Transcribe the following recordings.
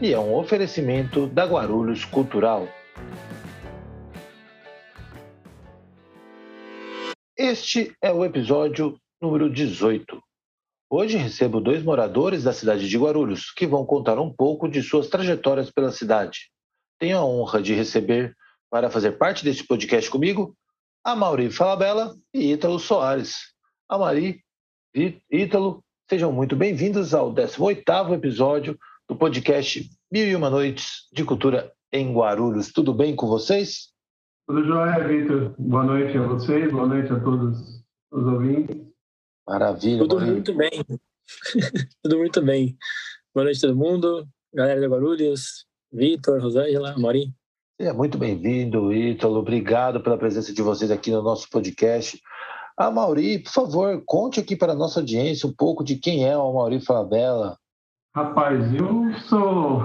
e é um oferecimento da Guarulhos Cultural. Este é o episódio número 18. Hoje recebo dois moradores da cidade de Guarulhos que vão contar um pouco de suas trajetórias pela cidade. Tenho a honra de receber para fazer parte deste podcast comigo a Mauri Falabella e Ítalo Soares. A Mari Ítalo, sejam muito bem-vindos ao 18º episódio do podcast Mil e Uma Noites de Cultura em Guarulhos. Tudo bem com vocês? Tudo jóia, Vitor. Boa noite a vocês, boa noite a todos os ouvintes. Maravilha. Tudo maravilha. muito bem. Tudo muito bem. Boa noite a todo mundo, galera de Guarulhos, Vitor, Rosângela, Maurinho. É muito bem-vindo, Ítalo. Obrigado pela presença de vocês aqui no nosso podcast. A Mauri, por favor, conte aqui para a nossa audiência um pouco de quem é o Mauri Falabella. Rapaz, eu sou,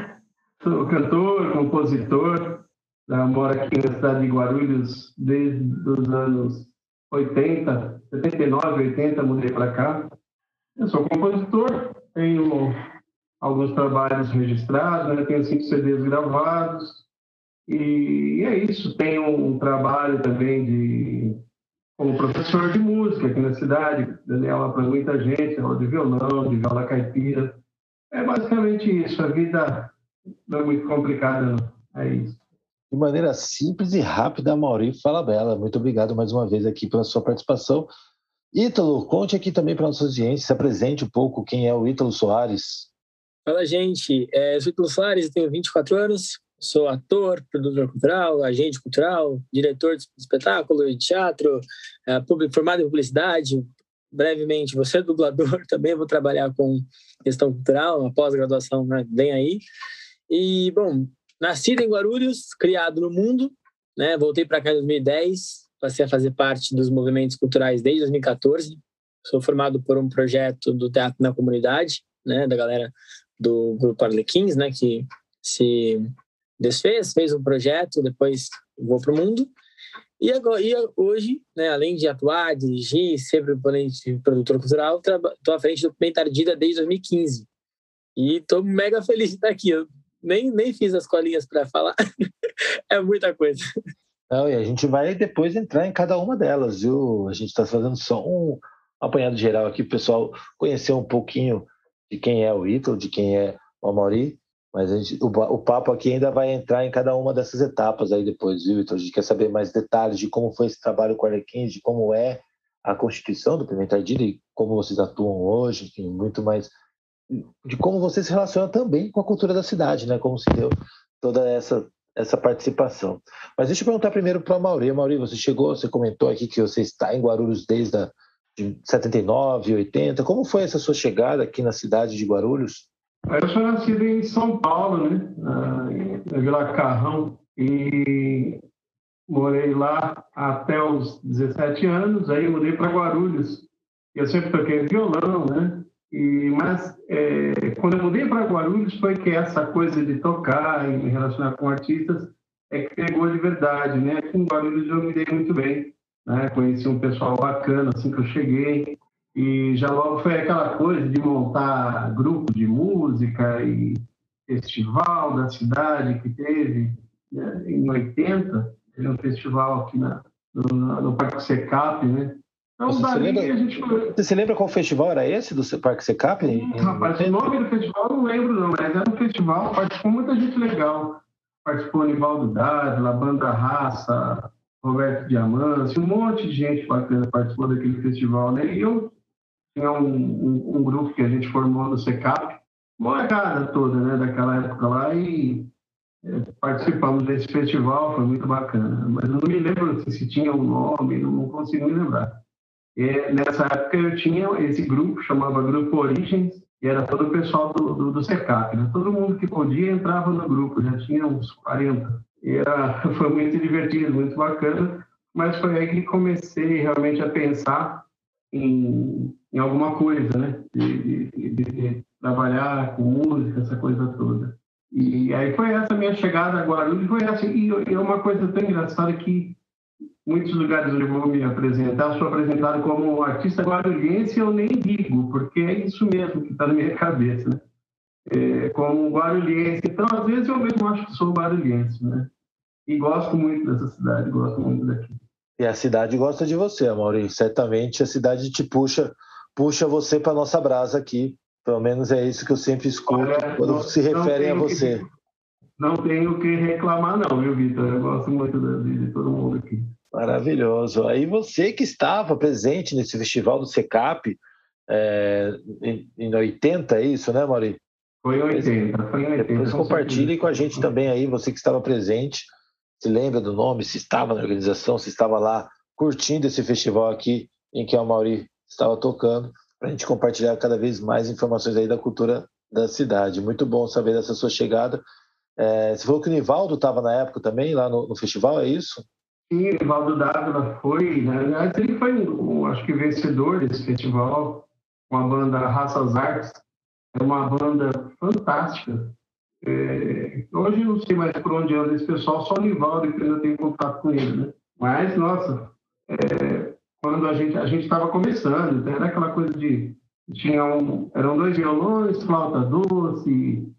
sou cantor, compositor, moro aqui na cidade de Guarulhos desde os anos 80, 79, 80, mudei para cá. Eu sou compositor, tenho alguns trabalhos registrados, né? tenho cinco CDs gravados, e é isso. Tenho um trabalho também de como professor de música aqui na cidade, dando aula para muita gente, aula de violão, de viola caipira. É basicamente isso. A vida não é muito complicada, não. É isso. De maneira simples e rápida, Maurício Fala Bela. Muito obrigado mais uma vez aqui pela sua participação. Ítalo, conte aqui também para a nossa audiência, se apresente um pouco quem é o Ítalo Soares. Fala, gente. É, eu sou Ítalo Soares, tenho 24 anos, sou ator, produtor cultural, agente cultural, diretor de espetáculo, de teatro, é, formado em publicidade, brevemente, você é dublador, também vou trabalhar com questão cultural, uma pós-graduação né, bem aí. E, bom, nascido em Guarulhos, criado no mundo, né, voltei para cá em 2010, passei a fazer parte dos movimentos culturais desde 2014. Sou formado por um projeto do Teatro na Comunidade, né, da galera do Grupo Arlequins, né, que se desfez, fez um projeto, depois vou para o mundo. E, agora, e hoje, né, além de atuar, dirigir, ser produtor cultural, estou à frente do documentário Dida desde 2015. E estou mega feliz de estar aqui. Eu nem, nem fiz as colinhas para falar. é muita coisa. Não, e a gente vai depois entrar em cada uma delas, viu? A gente está fazendo só um apanhado geral aqui, o pessoal conhecer um pouquinho de quem é o Ítalo, de quem é o Amaury. Mas gente, o, o, papo aqui ainda vai entrar em cada uma dessas etapas aí depois, viu? Então a gente quer saber mais detalhes de como foi esse trabalho com a Arlequins, de como é a constituição do Pimenta Ardida e como vocês atuam hoje, enfim, muito mais de como você se relaciona também com a cultura da cidade, né? Como se deu toda essa essa participação. Mas deixa eu perguntar primeiro para a Mauri. Mauri, você chegou, você comentou aqui que você está em Guarulhos desde a, de 79, 80. Como foi essa sua chegada aqui na cidade de Guarulhos? Eu sou nascido em São Paulo, né? Na Vila Carrão. E morei lá até os 17 anos. Aí mudei para Guarulhos. Eu sempre toquei violão, né? E, mas é, quando eu mudei para Guarulhos foi que essa coisa de tocar e me relacionar com artistas é que pegou de verdade, né? Com Guarulhos eu me dei muito bem, né? Conheci um pessoal bacana assim que eu cheguei. E já logo foi aquela coisa de montar grupo de música e festival da cidade que teve né, em 80, teve um festival aqui na, no, no Parque Secap, né? Então, você, se lembra, gente... você se lembra qual festival era esse do Parque Secap? Hum, rapaz, o nome do festival eu não lembro não, mas era um festival, participou muita gente legal. Participou Nivaldo Dávila, Banda Raça, Roberto Diamante, um monte de gente bacana participou daquele festival, né? E eu um, um, grupo que a gente formou no SECAP, molecada toda, né, daquela época lá, e é, participamos desse festival, foi muito bacana. Mas eu não me lembro se tinha um nome, não consigo me lembrar. E nessa época eu tinha esse grupo, chamava Grupo Origens, e era todo o pessoal do, do, do CECAP. Né? Todo mundo que podia entrava no grupo, já tinha uns 40. E era, foi muito divertido, muito bacana, mas foi aí que comecei realmente a pensar em, em alguma coisa, né? De, de, de, trabalhar com música, essa coisa toda. E aí foi essa minha chegada a Guarulhos, foi assim, e, e é uma coisa tão engraçada que muitos lugares onde eu vou me apresentar, sou apresentado como artista guarulhense, eu nem digo, porque é isso mesmo que está na minha cabeça, né? É, como guarulhense. Então, às vezes, eu mesmo acho que sou guarulhense, né? E gosto muito dessa cidade, gosto muito daqui. E a cidade gosta de você, Maurício. Certamente a cidade te puxa, puxa você para nossa brasa aqui. Pelo menos é isso que eu sempre escuto Olha, quando se referem a você. Que, não tenho o que reclamar, não, viu, Vitor? Eu gosto muito de todo mundo aqui. Maravilhoso. Aí você que estava presente nesse festival do SECAP é, em, em 80, é isso, né, Mauri? Foi em 80, foi em 80. Depois compartilhe com a gente também aí, você que estava presente, se lembra do nome, se estava na organização, se estava lá curtindo esse festival aqui em que a Mauri estava tocando, para a gente compartilhar cada vez mais informações aí da cultura da cidade. Muito bom saber dessa sua chegada. É, você falou que o Nivaldo estava na época também, lá no, no festival, é isso? Sim, o Valdo Dávila foi, né? ele foi, um, acho que, vencedor desse festival, com a banda Raças Artes. É uma banda fantástica. É, hoje eu não sei mais por onde anda esse pessoal, só o Nivaldo que ainda tem contato com ele, né? Mas, nossa, é, quando a gente a gente estava começando, então era aquela coisa de tinha um, eram dois violões, flauta doce,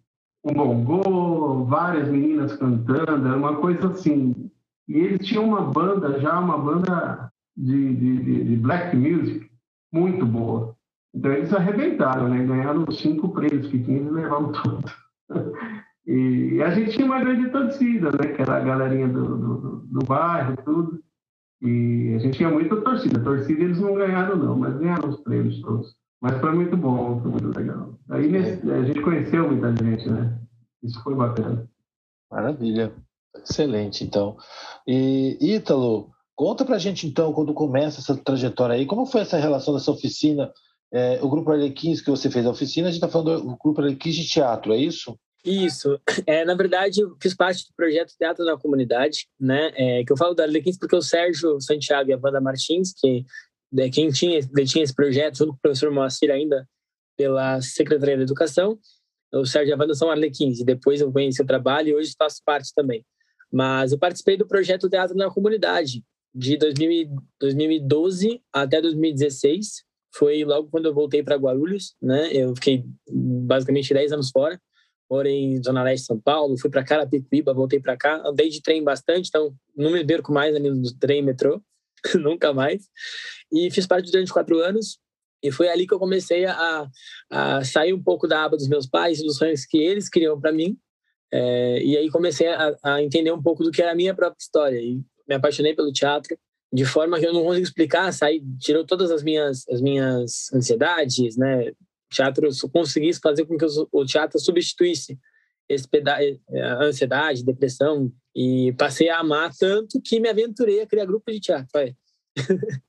um bongô, várias meninas cantando, era uma coisa assim e eles tinham uma banda já, uma banda de, de, de black music muito boa. Então eles arrebentaram, né? Ganharam os cinco prêmios que tinham e levaram tudo. e a gente tinha uma grande torcida, né? Que era a galerinha do, do, do bairro, tudo. E a gente tinha muita torcida. A torcida eles não ganharam, não, mas ganharam os prêmios todos. Mas foi muito bom, foi muito legal. Aí nesse, a gente conheceu muita gente, né? Isso foi bacana. Maravilha. Excelente, então. E Ítalo, conta pra gente então, quando começa essa trajetória aí, como foi essa relação dessa oficina? É, o Grupo Arlequins que você fez a oficina, a gente está falando do Grupo Arlequins de teatro, é isso? Isso. É, na verdade, eu fiz parte do projeto Teatro na Comunidade, né? É, que eu falo da Arlequins porque o Sérgio Santiago e a Wanda Martins, que é, quem tinha, tinha esse projeto, junto com o professor Moacir ainda, pela Secretaria da Educação, o Sérgio e a Wanda são Arlequins, e depois eu conheci o trabalho e hoje faço parte também. Mas eu participei do projeto Teatro na Comunidade, de 2000, 2012 até 2016. Foi logo quando eu voltei para Guarulhos, né? Eu fiquei basicamente 10 anos fora. Morei em Zona Leste de São Paulo, fui para Carapicuíba, voltei para cá. Andei de trem bastante, então não me perco mais ali no trem metrô, nunca mais. E fiz parte durante quatro anos. E foi ali que eu comecei a, a sair um pouco da aba dos meus pais, dos sonhos que eles queriam para mim, é, e aí comecei a, a, entender um pouco do que era a minha própria história e me apaixonei pelo teatro de forma que eu não consigo explicar, saí, tirou todas as minhas as minhas ansiedades, né? Teatro conseguisse fazer com que o teatro substituísse esse peda a ansiedade, depressão e passei a amar tanto que me aventurei a criar grupo de teatro.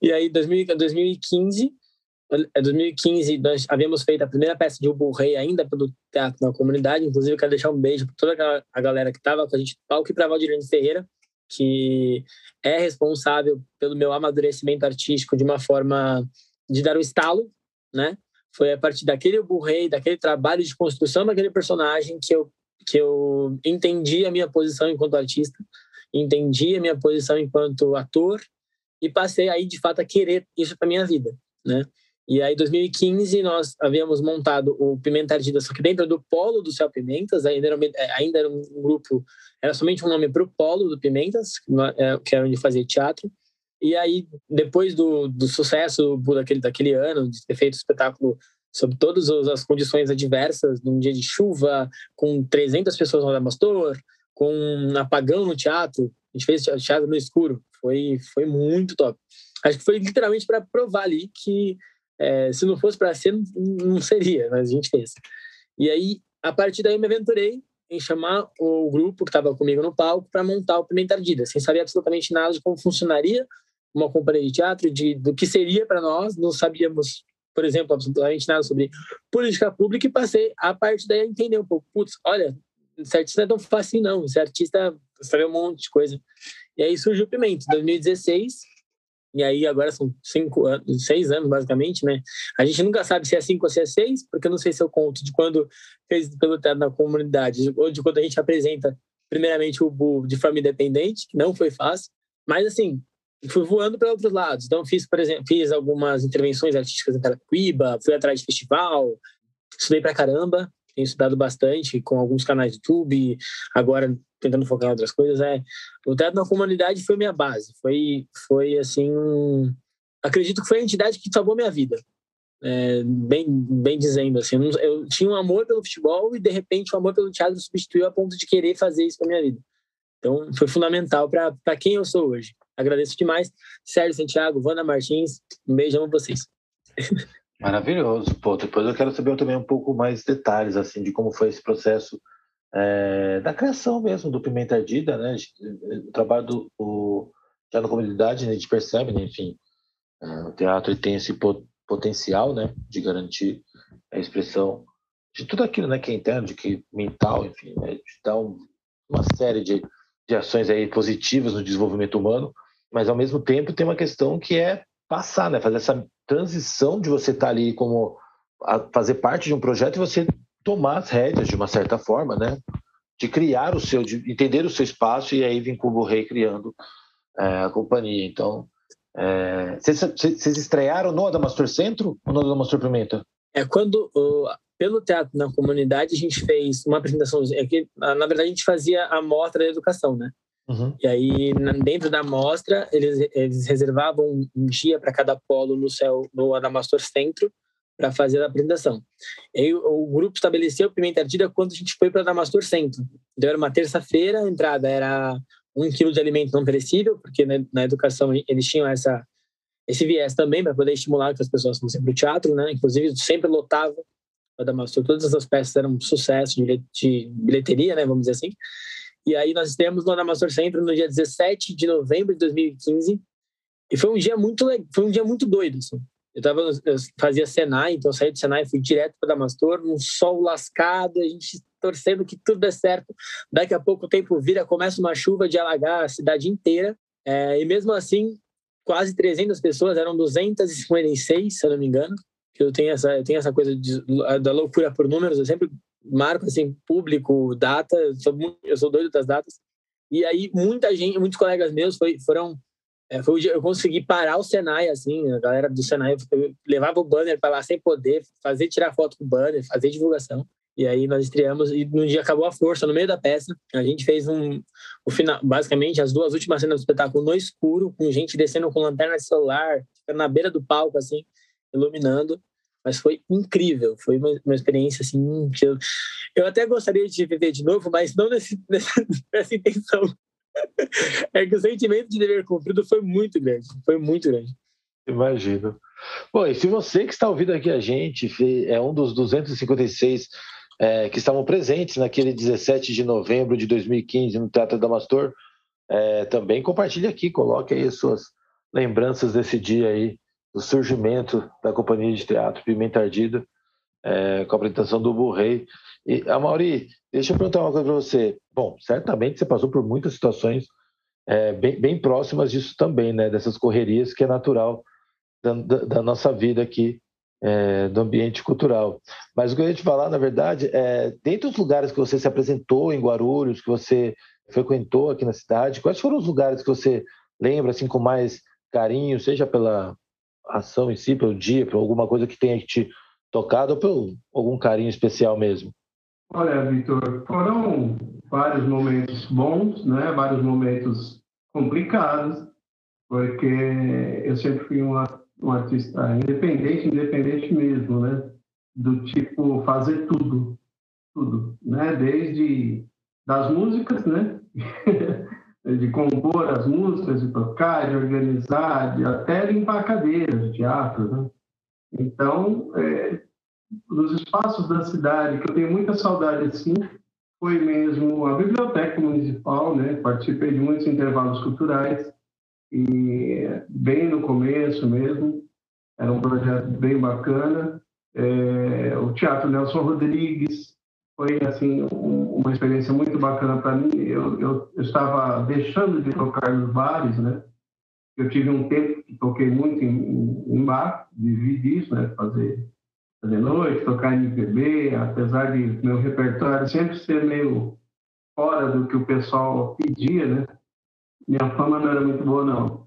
e aí, 2015 em 2015, nós havíamos feito a primeira peça de O Rei ainda pelo Teatro na Comunidade. Inclusive, quero deixar um beijo para toda a galera que estava com a gente no palco e para Valdirene Ferreira, que é responsável pelo meu amadurecimento artístico de uma forma de dar o um estalo, né? Foi a partir daquele O Rei, daquele trabalho de construção daquele personagem que eu, que eu entendi a minha posição enquanto artista, entendi a minha posição enquanto ator e passei aí, de fato, a querer isso para minha vida, né? E aí, em 2015, nós havíamos montado o Pimenta Ardida, só que dentro do polo do Céu Pimentas, ainda era, ainda era um grupo, era somente um nome para o polo do Pimentas, é, que era onde fazia teatro. E aí, depois do, do sucesso daquele, daquele ano, de ter feito o espetáculo sob todas as condições adversas, num dia de chuva, com 300 pessoas no Adamastor, com um apagão no teatro, a gente fez teatro no escuro, foi, foi muito top. Acho que foi literalmente para provar ali que é, se não fosse para ser, não seria, mas a gente fez. E aí, a partir daí, eu me aventurei em chamar o grupo que estava comigo no palco para montar o Pimenta Ardida, sem saber absolutamente nada de como funcionaria uma companhia de teatro, de, do que seria para nós, não sabíamos por exemplo, absolutamente nada sobre política pública e passei a partir daí a entender um pouco. Putz, olha, ser artista não é tão fácil não, ser artista sabe um monte de coisa. E aí surgiu o Pimenta, em 2016, e aí agora são cinco anos, seis anos basicamente, né? A gente nunca sabe se é cinco ou se é seis, porque eu não sei se eu conto de quando fez pelo teatro na comunidade, ou de quando a gente apresenta primeiramente o Bu de forma independente, que não foi fácil, mas assim, fui voando para outros lados. Então, fiz, por exemplo, fiz algumas intervenções artísticas em Carapicuíba, fui atrás de festival, estudei para caramba, tenho estudado bastante com alguns canais do YouTube, agora tentando focar em outras coisas. É, o teatro na comunidade foi minha base, foi, foi assim, um, acredito que foi a entidade que salvou minha vida. É, bem, bem dizendo assim, eu, tinha um amor pelo futebol e de repente o amor pelo teatro substituiu a ponto de querer fazer isso para minha vida. Então, foi fundamental para quem eu sou hoje. Agradeço demais. Sérgio Santiago, Wanda Martins, um beijo a vocês. Maravilhoso. Pô, depois eu quero saber também um pouco mais detalhes assim de como foi esse processo é, da criação mesmo do Pimenta Ardida, né? O trabalho do o, já na comunidade, né, a gente percebe, né? enfim, é, o teatro tem esse potencial, né, de garantir a expressão de tudo aquilo, né, que é interno, de que mental, enfim, né, de dar um, uma série de, de ações aí positivas no desenvolvimento humano mas ao mesmo tempo tem uma questão que é passar, né? Fazer essa transição de você estar tá ali como fazer parte de um projeto e você tomar as rédeas de uma certa forma, né? De criar o seu, de entender o seu espaço e aí vem com o Rei criando é, a companhia. Então, é, vocês, vocês estrearam no Adamastor Centro ou no Adamastor Pimenta? É quando pelo teatro na comunidade a gente fez uma apresentação. É que, na verdade a gente fazia a mostra da educação, né? Uhum. E aí, dentro da mostra, eles, eles reservavam um dia para cada polo no céu, no Adamastor Centro, para fazer a apresentação. E o grupo estabeleceu Pimenta Ardida quando a gente foi para o Adamastor Centro. Então, era uma terça-feira, a entrada era um quilo de alimento não perecível, porque né, na educação eles tinham essa, esse viés também para poder estimular que as pessoas fossem para o teatro, né? Inclusive, sempre lotava o Adamastor. Todas essas peças eram um sucesso de bilheteria, né? Vamos dizer assim. E aí nós temos no Anamastor Centro no dia 17 de novembro de 2015. E foi um dia muito foi um dia muito doido, assim. Eu, tava, eu fazia Senai, então eu saí do Senai e fui direto para Damastor, num sol lascado, a gente torcendo que tudo dê certo. Daqui a pouco o tempo vira, começa uma chuva de alagar a cidade inteira. É, e mesmo assim, quase 300 pessoas, eram 256, se eu não me engano. Eu tenho essa, eu tenho essa coisa de, da loucura por números, eu sempre marco assim público, data, eu sou, muito, eu sou doido das datas. E aí muita gente, muitos colegas meus foi, foram é, foi eu consegui parar o Senai assim, a galera do Senai levava o banner para lá sem poder fazer tirar foto com o banner, fazer divulgação. E aí nós estreamos e no dia acabou a força no meio da peça. A gente fez um o final, basicamente as duas últimas cenas do espetáculo no escuro, com gente descendo com lanterna de celular, na beira do palco assim, iluminando mas foi incrível, foi uma, uma experiência assim que eu, eu até gostaria de viver de novo, mas não nesse, nessa, nessa intenção. é que o sentimento de dever cumprido foi muito grande, foi muito grande. Imagino. Bom, e se você que está ouvindo aqui a gente é um dos 256 é, que estavam presentes naquele 17 de novembro de 2015 no Teatro Damastor, é, também compartilhe aqui, coloque aí as suas lembranças desse dia aí do surgimento da companhia de teatro Pimenta Ardida, é, com a apresentação do Burrei. E, Mauri, deixa eu perguntar uma coisa para você. Bom, certamente você passou por muitas situações é, bem, bem, próximas disso também, né? Dessas correrias que é natural da, da, da nossa vida aqui, é, do ambiente cultural. Mas o que eu ia te falar, na verdade, é, dentre os lugares que você se apresentou em Guarulhos, que você frequentou aqui na cidade, quais foram os lugares que você lembra, assim, com mais carinho, seja pela ação em si, pelo dia, por alguma coisa que tenha te tocado ou por algum carinho especial mesmo? Olha, Vitor, foram vários momentos bons, né? Vários momentos complicados, porque eu sempre fui um, um artista independente, independente mesmo, né? Do tipo fazer tudo, tudo, né? Desde das músicas, né? de compor as músicas, de tocar, de organizar, de até limpar cadeiras de teatro. Né? Então, é, nos espaços da cidade, que eu tenho muita saudade assim, foi mesmo a biblioteca municipal, né? Participei de muitos intervalos culturais e bem no começo mesmo. era um projeto bem bacana. É, o Teatro Nelson Rodrigues foi assim um, uma experiência muito bacana para mim. Eu, eu, eu, estava deixando de tocar nos bares, né? Eu tive um tempo que toquei muito em, em bar, vivi disso, né? Fazer fazer noite, tocar MPB, apesar de meu repertório sempre ser meio fora do que o pessoal pedia, né? Minha fama não era muito boa, não.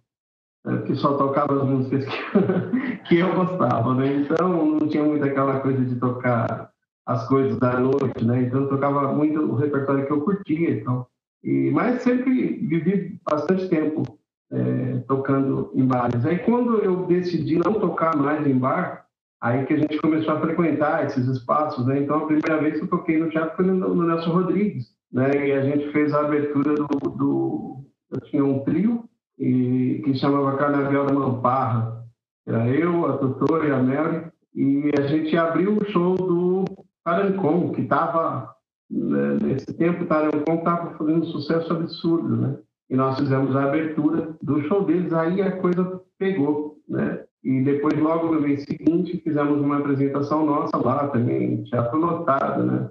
É, que só tocava as músicas que, que eu gostava, né? Então não tinha muito aquela coisa de tocar as coisas da noite, né? Então eu tocava muito o repertório que eu curtia, então. E mas sempre vivi bastante tempo é, tocando em bares. Aí quando eu decidi não tocar mais em bar, aí que a gente começou a frequentar esses espaços, né? Então a primeira vez que eu toquei no teatro foi no, no Nelson Rodrigues, né? E a gente fez a abertura do, do eu tinha um trio e, que chamava Carnaval da Mamparra. Era eu, a Tutora e a Mary. E a gente abriu o show do Tarancon, que estava, né, nesse tempo, o Tarancon estava fazendo um sucesso absurdo, né? E nós fizemos a abertura do show deles, aí a coisa pegou, né? E depois, logo no mês seguinte, fizemos uma apresentação nossa lá também, teatro lotado, né?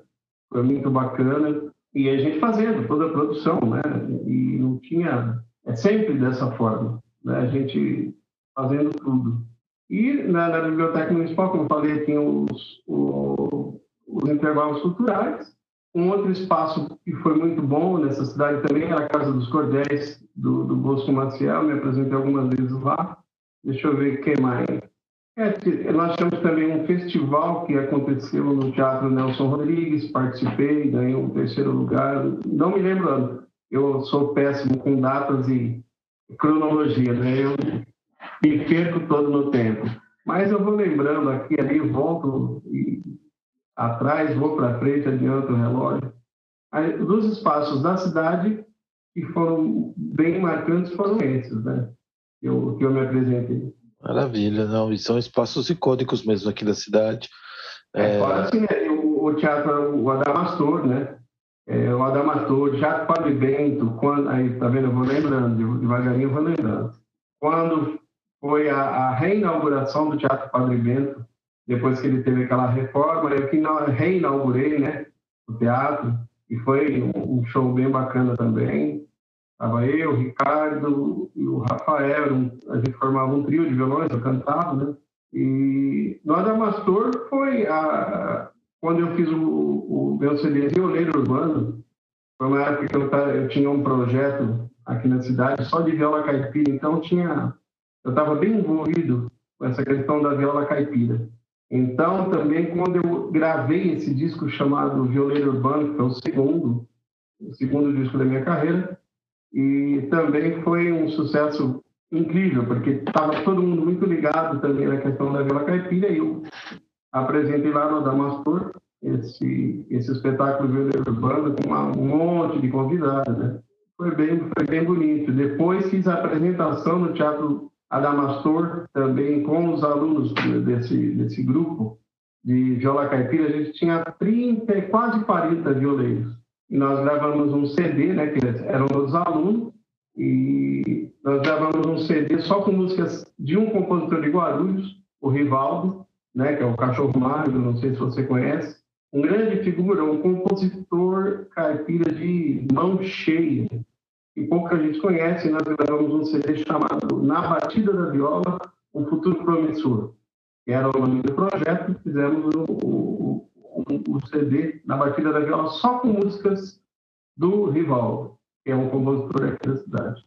Foi muito bacana. E a gente fazendo toda a produção, né? E não tinha é sempre dessa forma, né? a gente fazendo tudo. E na, na Biblioteca Municipal, como eu falei, tinha os, os, os intervalos culturais. Um outro espaço que foi muito bom nessa cidade também era a Casa dos Cordéis, do, do Bosco Maciel, me apresentei algumas vezes lá. Deixa eu ver o que mais. É, nós temos também um festival que aconteceu no Teatro Nelson Rodrigues, participei, ganhei um terceiro lugar. Não me lembro eu sou péssimo com datas e cronologia, né? Eu me perco todo no tempo. Mas eu vou lembrando aqui, ali, volto e atrás, vou para frente, adianto o relógio. Aí, dos espaços da cidade que foram bem marcantes foram esses, né? Eu, que eu me apresentei. Maravilha, não, e são espaços icônicos mesmo aqui da cidade. É, é... Fora assim, né? o, o teatro, o Adamastor, né? é, o Adamastor, Jato Padre Bento, quando, aí, tá vendo, eu vou lembrando, devagarinho eu vou lembrando. Quando foi a, a reinauguração do Teatro Padre Bento, depois que ele teve aquela reforma, eu que reinaugurei, né, o teatro, e foi um, show bem bacana também. Estava eu, o Ricardo e o Rafael, a gente formava um trio de violões, eu cantava, né? E no Adamastor foi a, quando eu fiz o, o meu CD Violeiro Urbano, foi uma época que eu, eu, tinha um projeto aqui na cidade só de viola caipira, então tinha, eu estava bem envolvido com essa questão da viola caipira. Então, também, quando eu gravei esse disco chamado Violeiro Urbano, que é o segundo, o segundo disco da minha carreira, e também foi um sucesso incrível, porque estava todo mundo muito ligado também na questão da viola caipira, e eu apresentei lá no Damastor esse, esse espetáculo Violeiro Urbano com uma, um monte de convidados, né? Foi bem, foi bem bonito. Depois fiz a apresentação no Teatro Adamastor, também com os alunos desse, desse grupo de viola caipira. A gente tinha 30, quase 40 violeiros. E nós gravamos um CD, né, que eram todos alunos, e nós gravamos um CD só com músicas de um compositor de Guarulhos, o Rivaldo, né, que é o Cachorro Magro, não sei se você conhece, um grande figura, um compositor caipira de mão cheia, que pouca gente conhece. Nós gravamos um CD chamado Na Batida da Viola, um futuro promissor, que era o nome do projeto. Fizemos o, o, o, o CD Na Batida da Viola só com músicas do Rivaldo, que é um compositor aqui da cidade.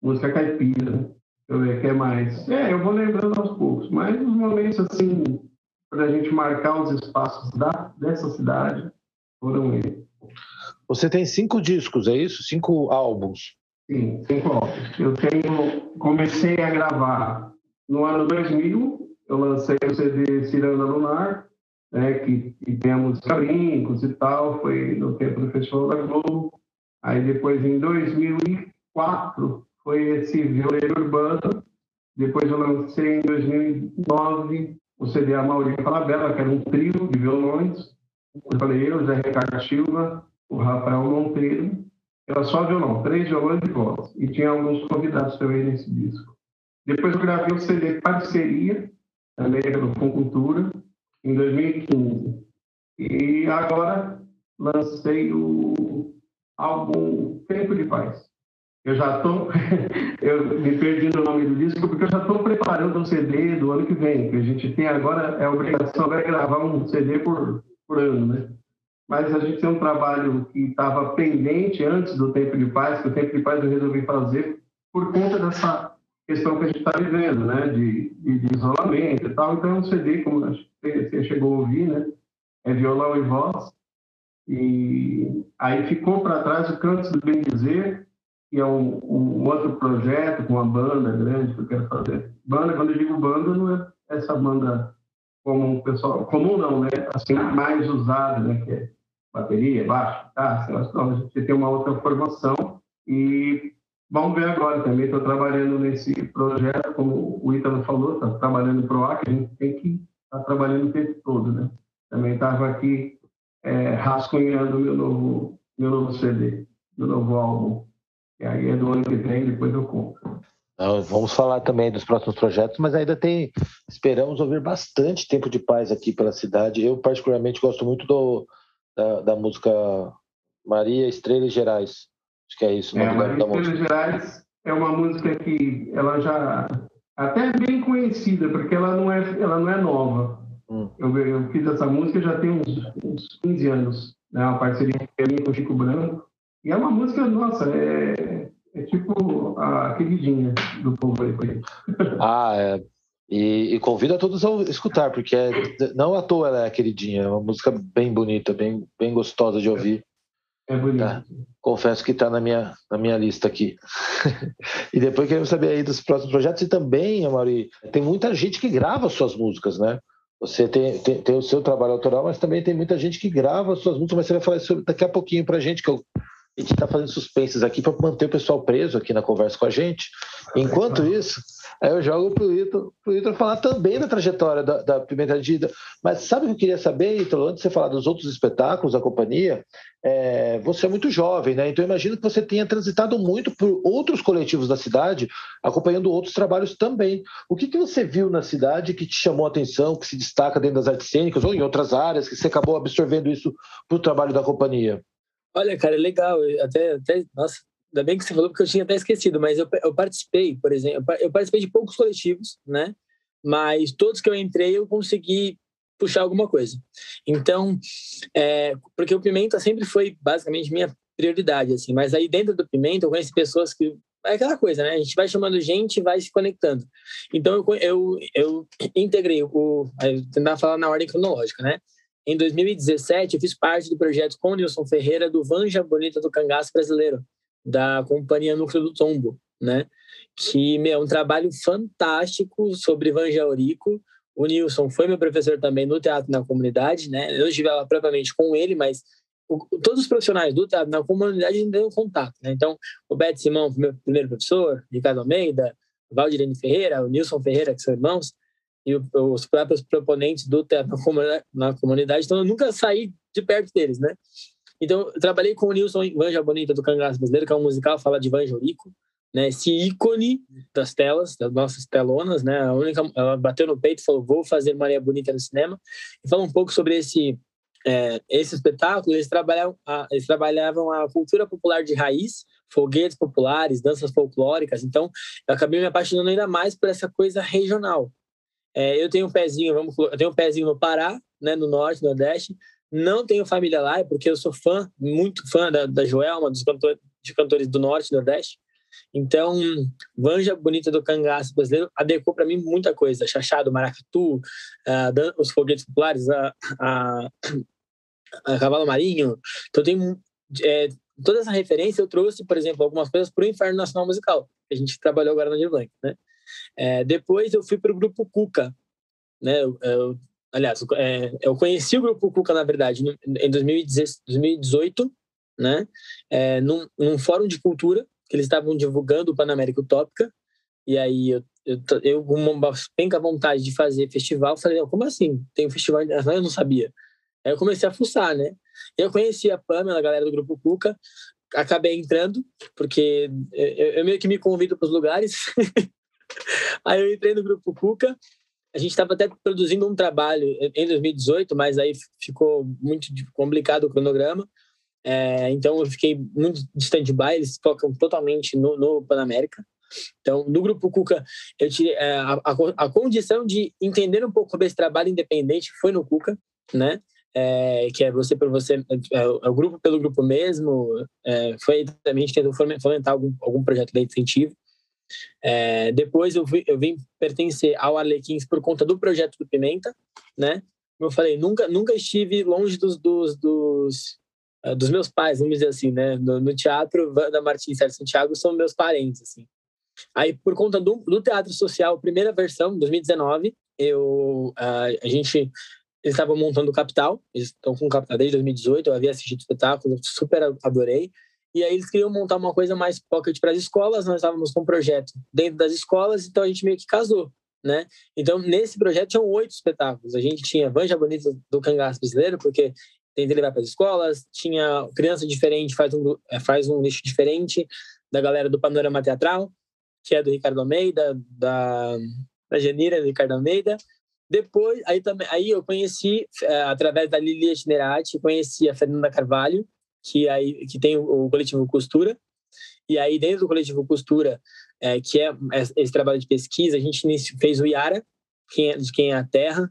Música caipira, né? Eu ver que é mais. É, eu vou lembrando aos poucos, mas os momentos assim para a gente marcar os espaços da, dessa cidade foram eles. Você tem cinco discos, é isso? Cinco álbuns? Sim, cinco álbuns. Eu tenho, comecei a gravar no ano 2000, eu lancei o CD Ciranda Lunar, né, que, que temos brincos e tal, foi no tempo do Festival da Globo. Aí depois, em 2004, foi esse Violeiro Urbano. Depois eu lancei em 2009 o CD A Maurício Falabella, que era um trio de violões. Eu falei eu, Zé Ricardo Silva, o Rafael Monteiro. Era só violão, três violões de voz. E tinha alguns convidados também nesse disco. Depois eu gravei o CD Parceria, América do Cultura, em 2015. E agora lancei o álbum Tempo de Paz. Eu já estou, eu me perdi no nome do disco, porque eu já estou preparando o CD do ano que vem, que a gente tem agora, é obrigação agora gravar um CD por, por ano, né? Mas a gente tem um trabalho que estava pendente antes do Tempo de Paz, que o Tempo de Paz eu resolvi fazer por conta dessa questão que a gente está vivendo, né? De, de, de, isolamento e tal. Então é um CD, como você chegou a ouvir, né? É violão e voz. E aí ficou para trás o Cantos do Bem Dizer, que é um, um, outro projeto com uma banda grande que eu quero fazer. Banda, quando eu digo banda, não é essa banda comum, pessoal, comum não, né? Assim, mais usada, né? Que é bateria, baixo, tá? Então, a gente tem uma outra formação e vamos ver agora também. Estou trabalhando nesse projeto, como o Ítalo falou, está trabalhando para o ar, que a gente tem que estar tá trabalhando o tempo todo, né? Também estava aqui é, rascunhando meu novo, meu novo CD, meu novo álbum. E aí é do ano que vem, depois eu compro. Não, vamos falar também dos próximos projetos, mas ainda tem. Esperamos ouvir bastante tempo de paz aqui pela cidade. Eu, particularmente, gosto muito do, da, da música Maria Estrelas Gerais. Acho que é isso. É, Maria Estrelas Gerais é uma música que ela já até é bem conhecida, porque ela não é, ela não é nova. Hum. Eu, eu, fiz essa música já tem uns, uns 15 anos, né? uma parceria com o Chico Branco. E é uma música, nossa, é, é tipo a queridinha do povo aí. Ah, é. E, e convido a todos a escutar, porque é, não à toa ela é queridinha, é uma música bem bonita, bem, bem gostosa de ouvir. É bonita. Tá? Confesso que está na minha, na minha lista aqui. e depois queremos saber aí dos próximos projetos. E também, Amari, tem muita gente que grava suas músicas, né? Você tem, tem, tem, o seu trabalho autoral, mas também tem muita gente que grava suas músicas, mas você vai falar isso daqui a pouquinho para a gente, que eu a gente está fazendo suspensos aqui para manter o pessoal preso aqui na conversa com a gente. Enquanto isso, aí eu jogo para o Ítalo, Ítalo falar também da trajetória da, da Pimenta Dida. Mas sabe o que eu queria saber, Ítalo, antes de você falar dos outros espetáculos da companhia? É, você é muito jovem, né? Então eu imagino que você tenha transitado muito por outros coletivos da cidade, acompanhando outros trabalhos também. O que, que você viu na cidade que te chamou a atenção, que se destaca dentro das artes cênicas ou em outras áreas, que você acabou absorvendo isso para o trabalho da companhia? Olha, cara, é legal. Até, até, nossa, ainda bem que você falou, porque eu tinha até esquecido, mas eu, eu participei, por exemplo, eu participei de poucos coletivos, né? Mas todos que eu entrei, eu consegui puxar alguma coisa. Então, é, porque o Pimenta sempre foi basicamente minha prioridade, assim. Mas aí dentro do Pimenta, eu conheci pessoas que é aquela coisa, né? A gente vai chamando gente e vai se conectando. Então, eu, eu, eu integrei o. tentar falar na ordem cronológica, né? Em 2017, eu fiz parte do projeto com o Nilson Ferreira do Vanja Bonita do Cangaço Brasileiro, da Companhia Núcleo do Tombo, né? Que meu, é um trabalho fantástico sobre Aurico. O Nilson foi meu professor também no Teatro na Comunidade, né? Eu estive lá propriamente com ele, mas o, todos os profissionais do Teatro na Comunidade deram contato, né? Então, o Beto Simão meu primeiro professor, Ricardo Almeida, Valdirene Ferreira, o Nilson Ferreira, que são irmãos, e os próprios proponentes do teatro na comunidade, então eu nunca saí de perto deles, né? Então, eu trabalhei com o Nilson Vanja Bonita do Cangaço Brasileiro, que é um musical, fala de Vanja Rico, né? Esse ícone das telas, das nossas telonas, né? A única, ela bateu no peito e falou, vou fazer Maria Bonita no cinema. E fala um pouco sobre esse é, esse espetáculo. Eles trabalhavam, a, eles trabalhavam a cultura popular de raiz, foguetes populares, danças folclóricas. Então, eu acabei me apaixonando ainda mais por essa coisa regional, é, eu tenho um pezinho, vamos, eu tenho um pezinho no Pará, né, no norte, no nordeste. Não tenho família lá, porque eu sou fã, muito fã da, da Joelma, dos cantores, de cantores do norte e nordeste. Então, Vanja Bonita do Cangaço brasileiro adequou para mim muita coisa. Chachado, maracatu, uh, os foguetes populares, a, a, a Cavalo Marinho. Então, tem é, toda essa referência. Eu trouxe, por exemplo, algumas coisas para o Inferno Nacional Musical, que a gente trabalhou agora no Blanc, né? É, depois eu fui para o grupo Cuca, né? Eu, eu, aliás, é, eu conheci o grupo Cuca na verdade em 2018, né? É, num, num, fórum de cultura que eles estavam divulgando o Panamérica Utópica e aí eu, eu, eu uma penca vontade de fazer festival, falei, como assim? Tem um festival? Eu não sabia. Aí eu comecei a fuçar, né? Eu conheci a Pamela, a galera do Grupo Cuca, acabei entrando, porque eu, eu meio que me convido para os lugares. Aí eu entrei no grupo Cuca a gente estava até produzindo um trabalho em 2018, mas aí ficou muito complicado o cronograma. É, então eu fiquei muito de stand-by, eles focam totalmente no, no Panamérica. Então, no Grupo Cuca, eu tirei, é, a, a, a, condição de entender um pouco sobre esse trabalho independente foi no Cuca, né? É, que é você por você, é, é, o grupo pelo grupo mesmo. É, foi também a gente tentou fomentar algum, algum projeto de incentivo. É, depois eu, vi, eu vim pertencer ao Arlequins por conta do projeto do Pimenta, né? Como eu falei, nunca, nunca estive longe dos, dos, dos, uh, dos meus pais, vamos dizer assim, né? No, no teatro, Wanda Martins e Sérgio Santiago são meus parentes, assim. Aí, por conta do, do Teatro Social, primeira versão, 2019, eu, a gente eles estavam montando o Capital, estão com o Capital desde 2018, eu havia assistido o espetáculo, super adorei. E aí eles queriam montar uma coisa mais pocket para as escolas, nós estávamos com um projeto dentro das escolas, então a gente meio que casou, né? Então, nesse projeto tinham oito espetáculos. A gente tinha Vanja Bonita do Cangaço Brasileiro, porque que levar para as escolas, tinha Criança Diferente, faz um, é, faz um nicho diferente, da galera do Panorama Teatral, que é do Ricardo Almeida, da, da Janira, do Ricardo Almeida. Depois, aí, também, aí eu conheci, é, através da Lilia Generati, conheci a Fernanda Carvalho, que aí que tem o, coletivo Costura. E aí dentro do coletivo Costura é, que é esse trabalho de pesquisa a gente fez o Iara quem é, de quem é a Terra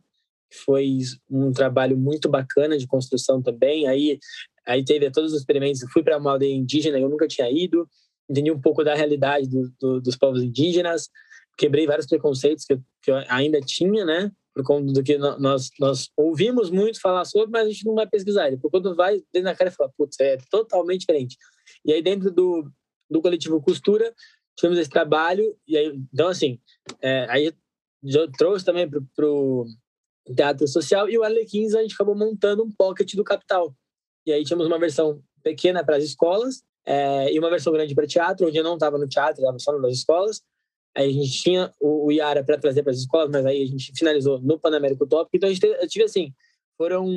foi um trabalho muito bacana de construção também. Aí aí teve todos os experimentos. Fui para uma aldeia indígena eu nunca tinha ido. Entendi um pouco da realidade do, do, dos povos indígenas. Quebrei vários preconceitos que que eu ainda tinha né do que nós, nós ouvimos muito falar sobre, mas a gente não vai pesquisar. Depois, quando vai dentro da cara, fala, putz, é totalmente diferente. E aí, dentro do, do coletivo Costura, tivemos esse trabalho, e aí, então, assim, é, aí eu trouxe também para o Teatro Social, e o Arlequins a gente acabou montando um pocket do Capital. E aí tínhamos uma versão pequena para as escolas, é, e uma versão grande para teatro, onde eu não estava no teatro, estava só nas escolas, Aí a gente tinha o, o Iara para trazer para as escolas, mas aí a gente finalizou no Panamérico Top. Então a gente eu tive assim, foram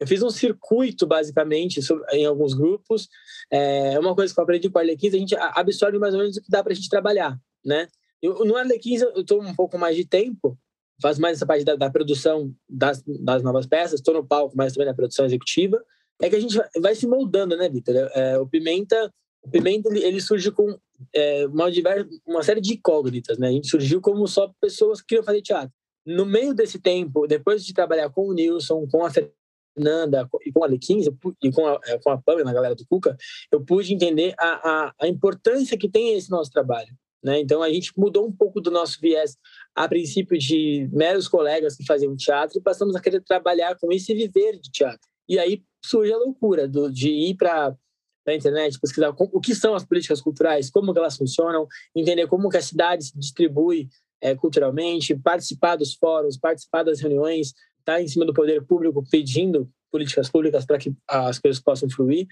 eu fiz um circuito basicamente sobre, em alguns grupos. É uma coisa que eu aprendi com o Arlequins, a gente absorve mais ou menos o que dá para a gente trabalhar, né? Eu, no Arlequins eu estou um pouco mais de tempo, faço mais essa parte da, da produção das, das novas peças, estou no palco, mas também na produção executiva. É que a gente vai se moldando, né, Vitor? É, o Pimenta o Pimenta ele, ele surge com é, uma, diversa, uma série de incógnitas, né? A gente surgiu como só pessoas que queriam fazer teatro. No meio desse tempo, depois de trabalhar com o Nilson, com a Fernanda e com a Alequins e com a, é, com a Pamela, a galera do Cuca, eu pude entender a, a, a importância que tem esse nosso trabalho. Né? Então a gente mudou um pouco do nosso viés a princípio de meros colegas que faziam teatro e passamos a querer trabalhar com isso e viver de teatro. E aí surge a loucura do, de ir para da internet, pesquisar o que são as políticas culturais, como elas funcionam, entender como que a cidade se distribui é, culturalmente, participar dos fóruns, participar das reuniões, estar tá em cima do poder público pedindo políticas públicas para que as coisas possam fluir.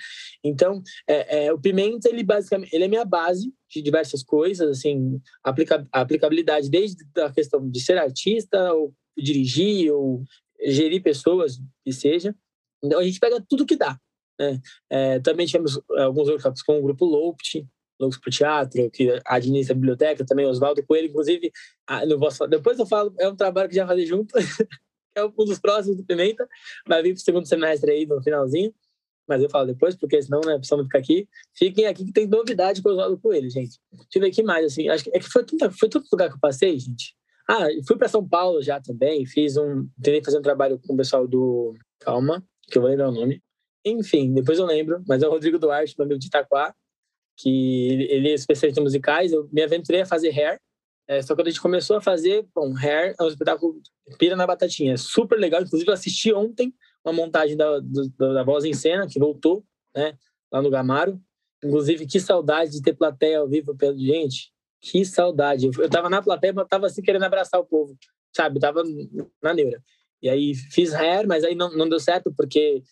Então, é, é, o Pimenta, ele basicamente, ele é minha base de diversas coisas, assim, aplica, aplicabilidade desde a questão de ser artista, ou dirigir, ou gerir pessoas, que seja. Então, a gente pega tudo que dá. Né? É, também tivemos alguns workshops com o grupo Lopt, Loucos para o Teatro, que administra a biblioteca, também Oswaldo Coelho, inclusive, não posso depois eu falo, é um trabalho que já fazer junto, é um dos próximos do Pimenta, vai vir para o segundo semestre aí, no finalzinho, mas eu falo depois, porque senão né, não ficar aqui. Fiquem aqui que tem novidade com o Oswaldo Coelho, gente. Deixa eu ver aqui mais, assim, acho que, é que foi, tanta, foi todo lugar que eu passei, gente. Ah, fui para São Paulo já também, fiz um, tentei fazer um trabalho com o pessoal do, calma, que eu vou lembrar o nome, enfim, depois eu lembro, mas é o Rodrigo Duarte, meu amigo de Itaquá, que ele é especialista em musicais. Eu me aventurei a fazer hair, é, só que quando a gente começou a fazer, bom, hair é um espetáculo pira na batatinha, é super legal. Inclusive, eu assisti ontem uma montagem da, da, da Voz em Cena, que voltou, né, lá no Gamaro. Inclusive, que saudade de ter plateia ao vivo, gente. Que saudade. Eu tava na plateia, mas tava assim querendo abraçar o povo, sabe? Eu tava na neura. E aí fiz hair, mas aí não, não deu certo, porque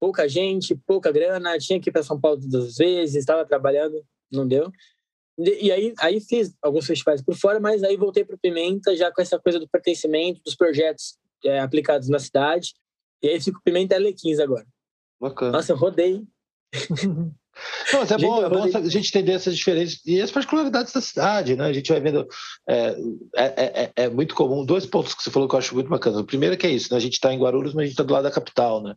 pouca gente, pouca grana, tinha que ir para São Paulo todas as vezes, estava trabalhando, não deu. E aí, aí fiz alguns festivais por fora, mas aí voltei para o Pimenta já com essa coisa do pertencimento, dos projetos é, aplicados na cidade. E aí fico Pimenta L15 agora. Bacana. Nossa, eu rodei. Não, mas é bom, é bom a gente entender essas diferenças e as particularidades da cidade, né? A gente vai vendo. É, é, é, é, muito comum. Dois pontos que você falou que eu acho muito bacana. O primeiro é que é isso, né? A gente está em Guarulhos, mas a gente está do lado da capital, né?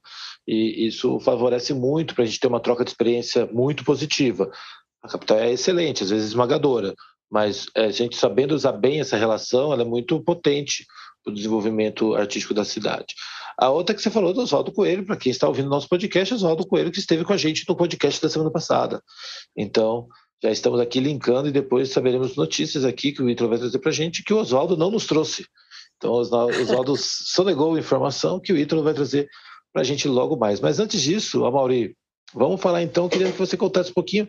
E isso favorece muito para a gente ter uma troca de experiência muito positiva. A capital é excelente, às vezes esmagadora, mas é, a gente sabendo usar bem essa relação, ela é muito potente para o desenvolvimento artístico da cidade. A outra que você falou do Oswaldo Coelho, para quem está ouvindo nosso podcast, Oswaldo Coelho, que esteve com a gente no podcast da semana passada. Então, já estamos aqui linkando e depois saberemos notícias aqui que o Vitor vai trazer para a gente que o Oswaldo não nos trouxe. Então, o Oswaldo sonegou informação que o Ítalo vai trazer para a gente logo mais. Mas antes disso, Amaury, vamos falar então, queria que você contasse um pouquinho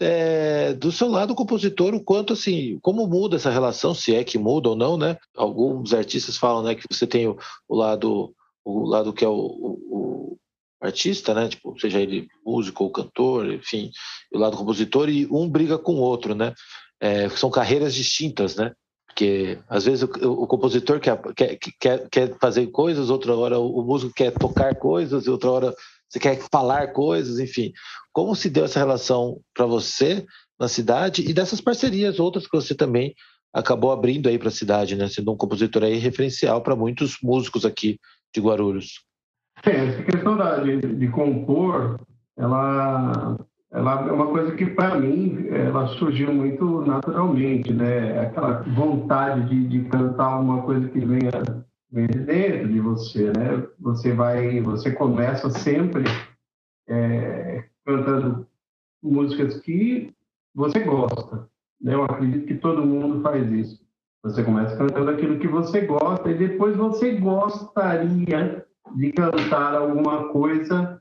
é, do seu lado compositor, o quanto assim, como muda essa relação, se é que muda ou não, né? Alguns artistas falam, né, que você tem o, o lado, o lado que é o, o, o, artista, né? Tipo, seja ele músico ou cantor, enfim, o lado compositor e um briga com o outro, né? É, são carreiras distintas, né? Porque às vezes o, o compositor quer, quer, quer, quer fazer coisas, outra hora o músico quer tocar coisas, e outra hora você quer falar coisas, enfim. Como se deu essa relação para você na cidade e dessas parcerias outras que você também acabou abrindo aí para a cidade, né? Sendo um compositor aí referencial para muitos músicos aqui de Guarulhos. É, essa questão da, de, de compor, ela, ela é uma coisa que para mim ela surgiu muito naturalmente, né? Aquela vontade de, de cantar uma coisa que venha vem de dentro de você, né? Você vai, você começa sempre é, cantando músicas que você gosta, né? Eu acredito que todo mundo faz isso. Você começa cantando aquilo que você gosta e depois você gostaria de cantar alguma coisa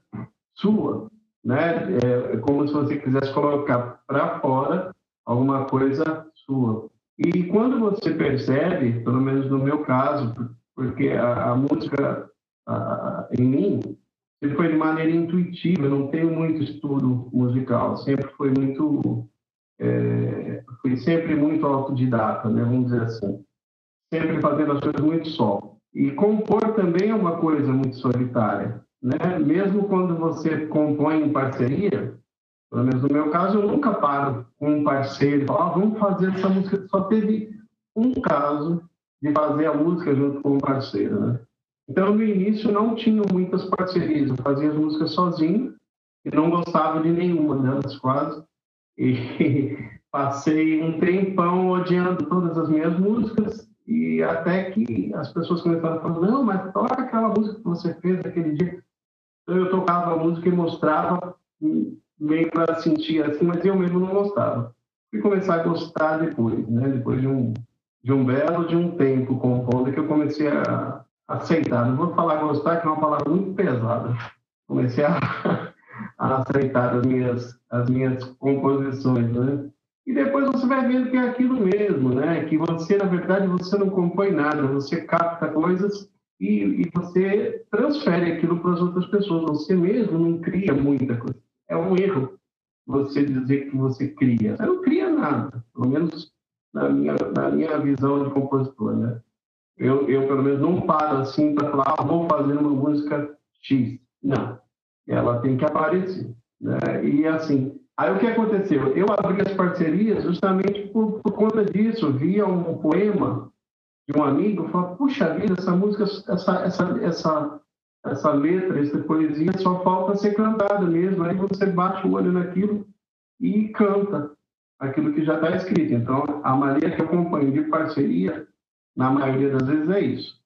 sua, né? É, é como se você quisesse colocar para fora alguma coisa sua. E quando você percebe, pelo menos no meu caso, porque a, a música a, em mim sempre foi de maneira intuitiva, eu não tenho muito estudo musical, sempre foi muito, é, fui sempre muito autodidata, né, vamos dizer assim, sempre fazendo as coisas muito só. E compor também é uma coisa muito solitária, né? Mesmo quando você compõe em parceria, pelo menos no meu caso, eu nunca paro com um parceiro e falo, ah, vamos fazer essa música. Só teve um caso de fazer a música junto com um parceiro, né? Então, no início, não tinha muitas parcerias. Eu fazia as músicas sozinho e não gostava de nenhuma delas, quase. E passei um tempão odiando todas as minhas músicas e até que as pessoas começaram a falar, não, mas toca aquela música que você fez aquele dia. Então, eu tocava a música e mostrava meio para sentir assim, mas eu mesmo não gostava. Fui começar a gostar depois, né? Depois de um de um belo de um tempo compondo que eu comecei a aceitar. Não vou falar gostar, que é uma palavra muito pesada. Comecei a, a aceitar as minhas, as minhas composições, né? E depois você vai vendo que é aquilo mesmo, né? Que você, na verdade, você não compõe nada, você capta coisas e, e você transfere aquilo para as outras pessoas. Você mesmo não cria muita coisa. É um erro você dizer que você cria. Você não cria nada, pelo menos na minha, na minha visão de compositor, né? Eu, eu, pelo menos, não paro assim para falar, ah, vou fazer uma música X. Não. Ela tem que aparecer. Né? E assim, aí o que aconteceu? Eu abri as parcerias justamente por, por conta disso. Via um poema de um amigo falava, puxa vida, essa música, essa, essa, essa, essa letra, essa poesia só falta ser cantada mesmo. Aí você bate o olho naquilo e canta aquilo que já está escrito. Então, a maneira que eu acompanho de parceria, na maioria das vezes, é isso.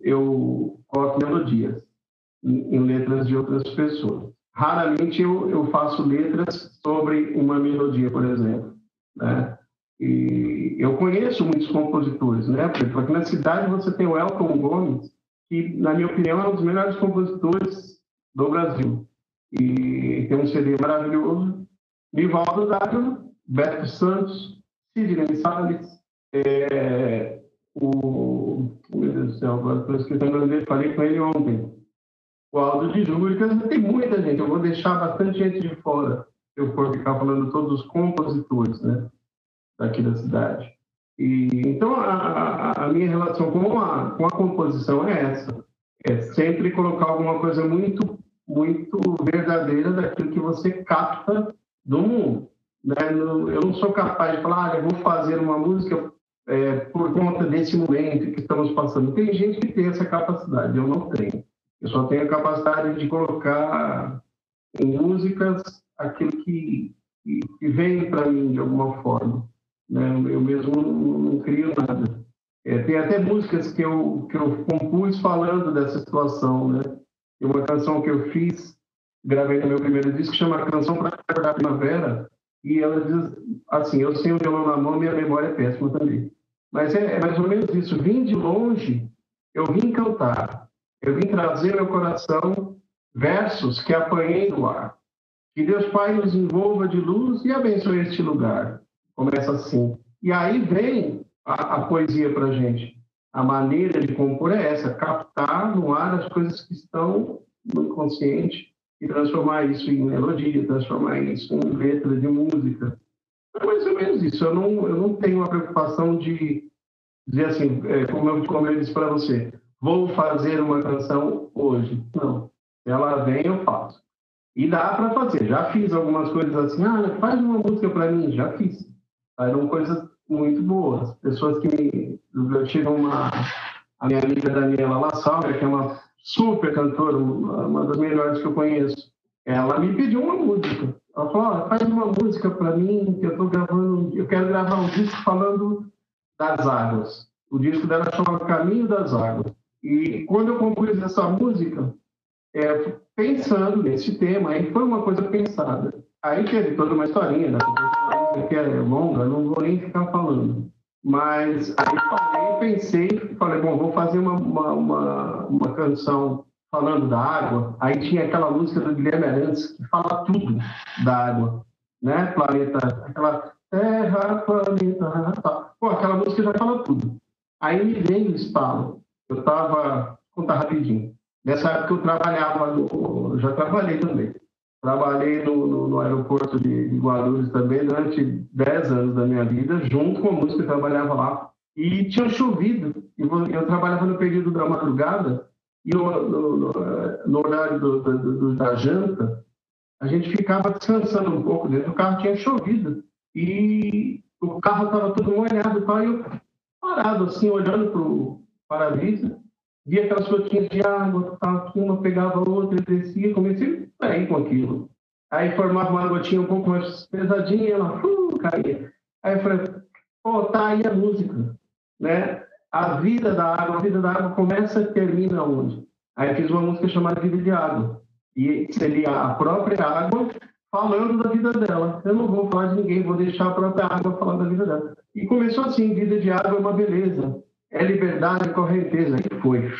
Eu coloco melodias em, letras de outras pessoas. Raramente eu, eu faço letras sobre uma melodia, por exemplo. Né? E eu conheço muitos compositores, né? Por exemplo, aqui na cidade você tem o Elton Gomes, que, na minha opinião, é um dos melhores compositores do Brasil. E tem um CD maravilhoso. Nivaldo Dávila, Beto Santos, Sidney Salles, é, o. Meu Deus do céu, estou esquecendo o falei com ele ontem. O Aldo de Júlio, tem muita gente, eu vou deixar bastante gente de fora, se eu for ficar falando todos os compositores, né, daqui da cidade. E, então, a, a, a minha relação com a, com a composição é essa. É sempre colocar alguma coisa muito, muito verdadeira daquilo que você capta do mundo. Né? Eu não sou capaz de falar, ah, eu vou fazer uma música é, por conta desse momento que estamos passando. Tem gente que tem essa capacidade, eu não tenho. Eu só tenho a capacidade de colocar em músicas aquilo que, que, vem para mim de alguma forma. Né? Eu mesmo não, não crio nada. É, tem até músicas que eu, que eu compus falando dessa situação. Né? Tem uma canção que eu fiz, gravei no meu primeiro disco, que chama Canção para a Primavera, e ela diz assim: Eu sei o violão na mão, minha memória é péssima também. Mas é, é mais ou menos isso. Vim de longe, eu vim cantar, eu vim trazer meu coração versos que apanhei do ar. Que Deus Pai nos envolva de luz e abençoe este lugar. Começa assim. E aí vem a, a poesia para gente. A maneira de compor é essa, captar no ar as coisas que estão no inconsciente e transformar isso em melodia, transformar isso em letra de música. É mais ou menos isso. Eu não, eu não tenho a preocupação de dizer assim, é, como, eu, como eu disse para você, vou fazer uma canção hoje. Não. Ela vem, eu faço. E dá para fazer. Já fiz algumas coisas assim, ah, faz uma música para mim. Já fiz. Eram coisas muito boas. Pessoas que me... Eu tive uma... A minha amiga Daniela Lassalga, que é uma super cantora, uma das melhores que eu conheço. Ela me pediu uma música. Ela falou: faz uma música para mim, que eu estou gravando, eu quero gravar um disco falando das águas. O disco dela chama Caminho das Águas. E quando eu compus essa música, é, pensando nesse tema, aí foi uma coisa pensada. Aí teve toda uma historinha, né? que é longa, não vou nem ficar falando. Mas aí falei, pensei, falei, bom, vou fazer uma, uma, uma, uma, canção falando da água. Aí tinha aquela música do Guilherme Arantes que fala tudo da água, né? Planeta, aquela Terra, planeta, tá. Pô, aquela música já fala tudo. Aí me veio o espalo. Eu estava, contar rapidinho. Nessa época eu trabalhava, no, já trabalhei também. Trabalhei no, no, no aeroporto de, Guarulhos também durante 10 anos da minha vida, junto com a música, trabalhava lá. E tinha chovido, e eu trabalhava no período da madrugada, e no, no, no horário do, do, da janta, a gente ficava descansando um pouco dentro do carro, tinha chovido. E o carro estava todo molhado, e eu parado assim, olhando para o para-brisa, via aquelas gotinhas de água, uma pegava outra, descia, comecei ir com aquilo. Aí formava uma gotinha um pouco mais pesadinha, ela uh, caía. Aí eu falei, pô, tá aí a música, né? A vida da água, a vida da água começa e termina onde? Aí fiz uma música chamada Vida de Água. E seria a própria água falando da vida dela. Eu não vou falar de ninguém, vou deixar a própria água falar da vida dela. E começou assim, Vida de Água é uma beleza é liberdade correnteza. E foi.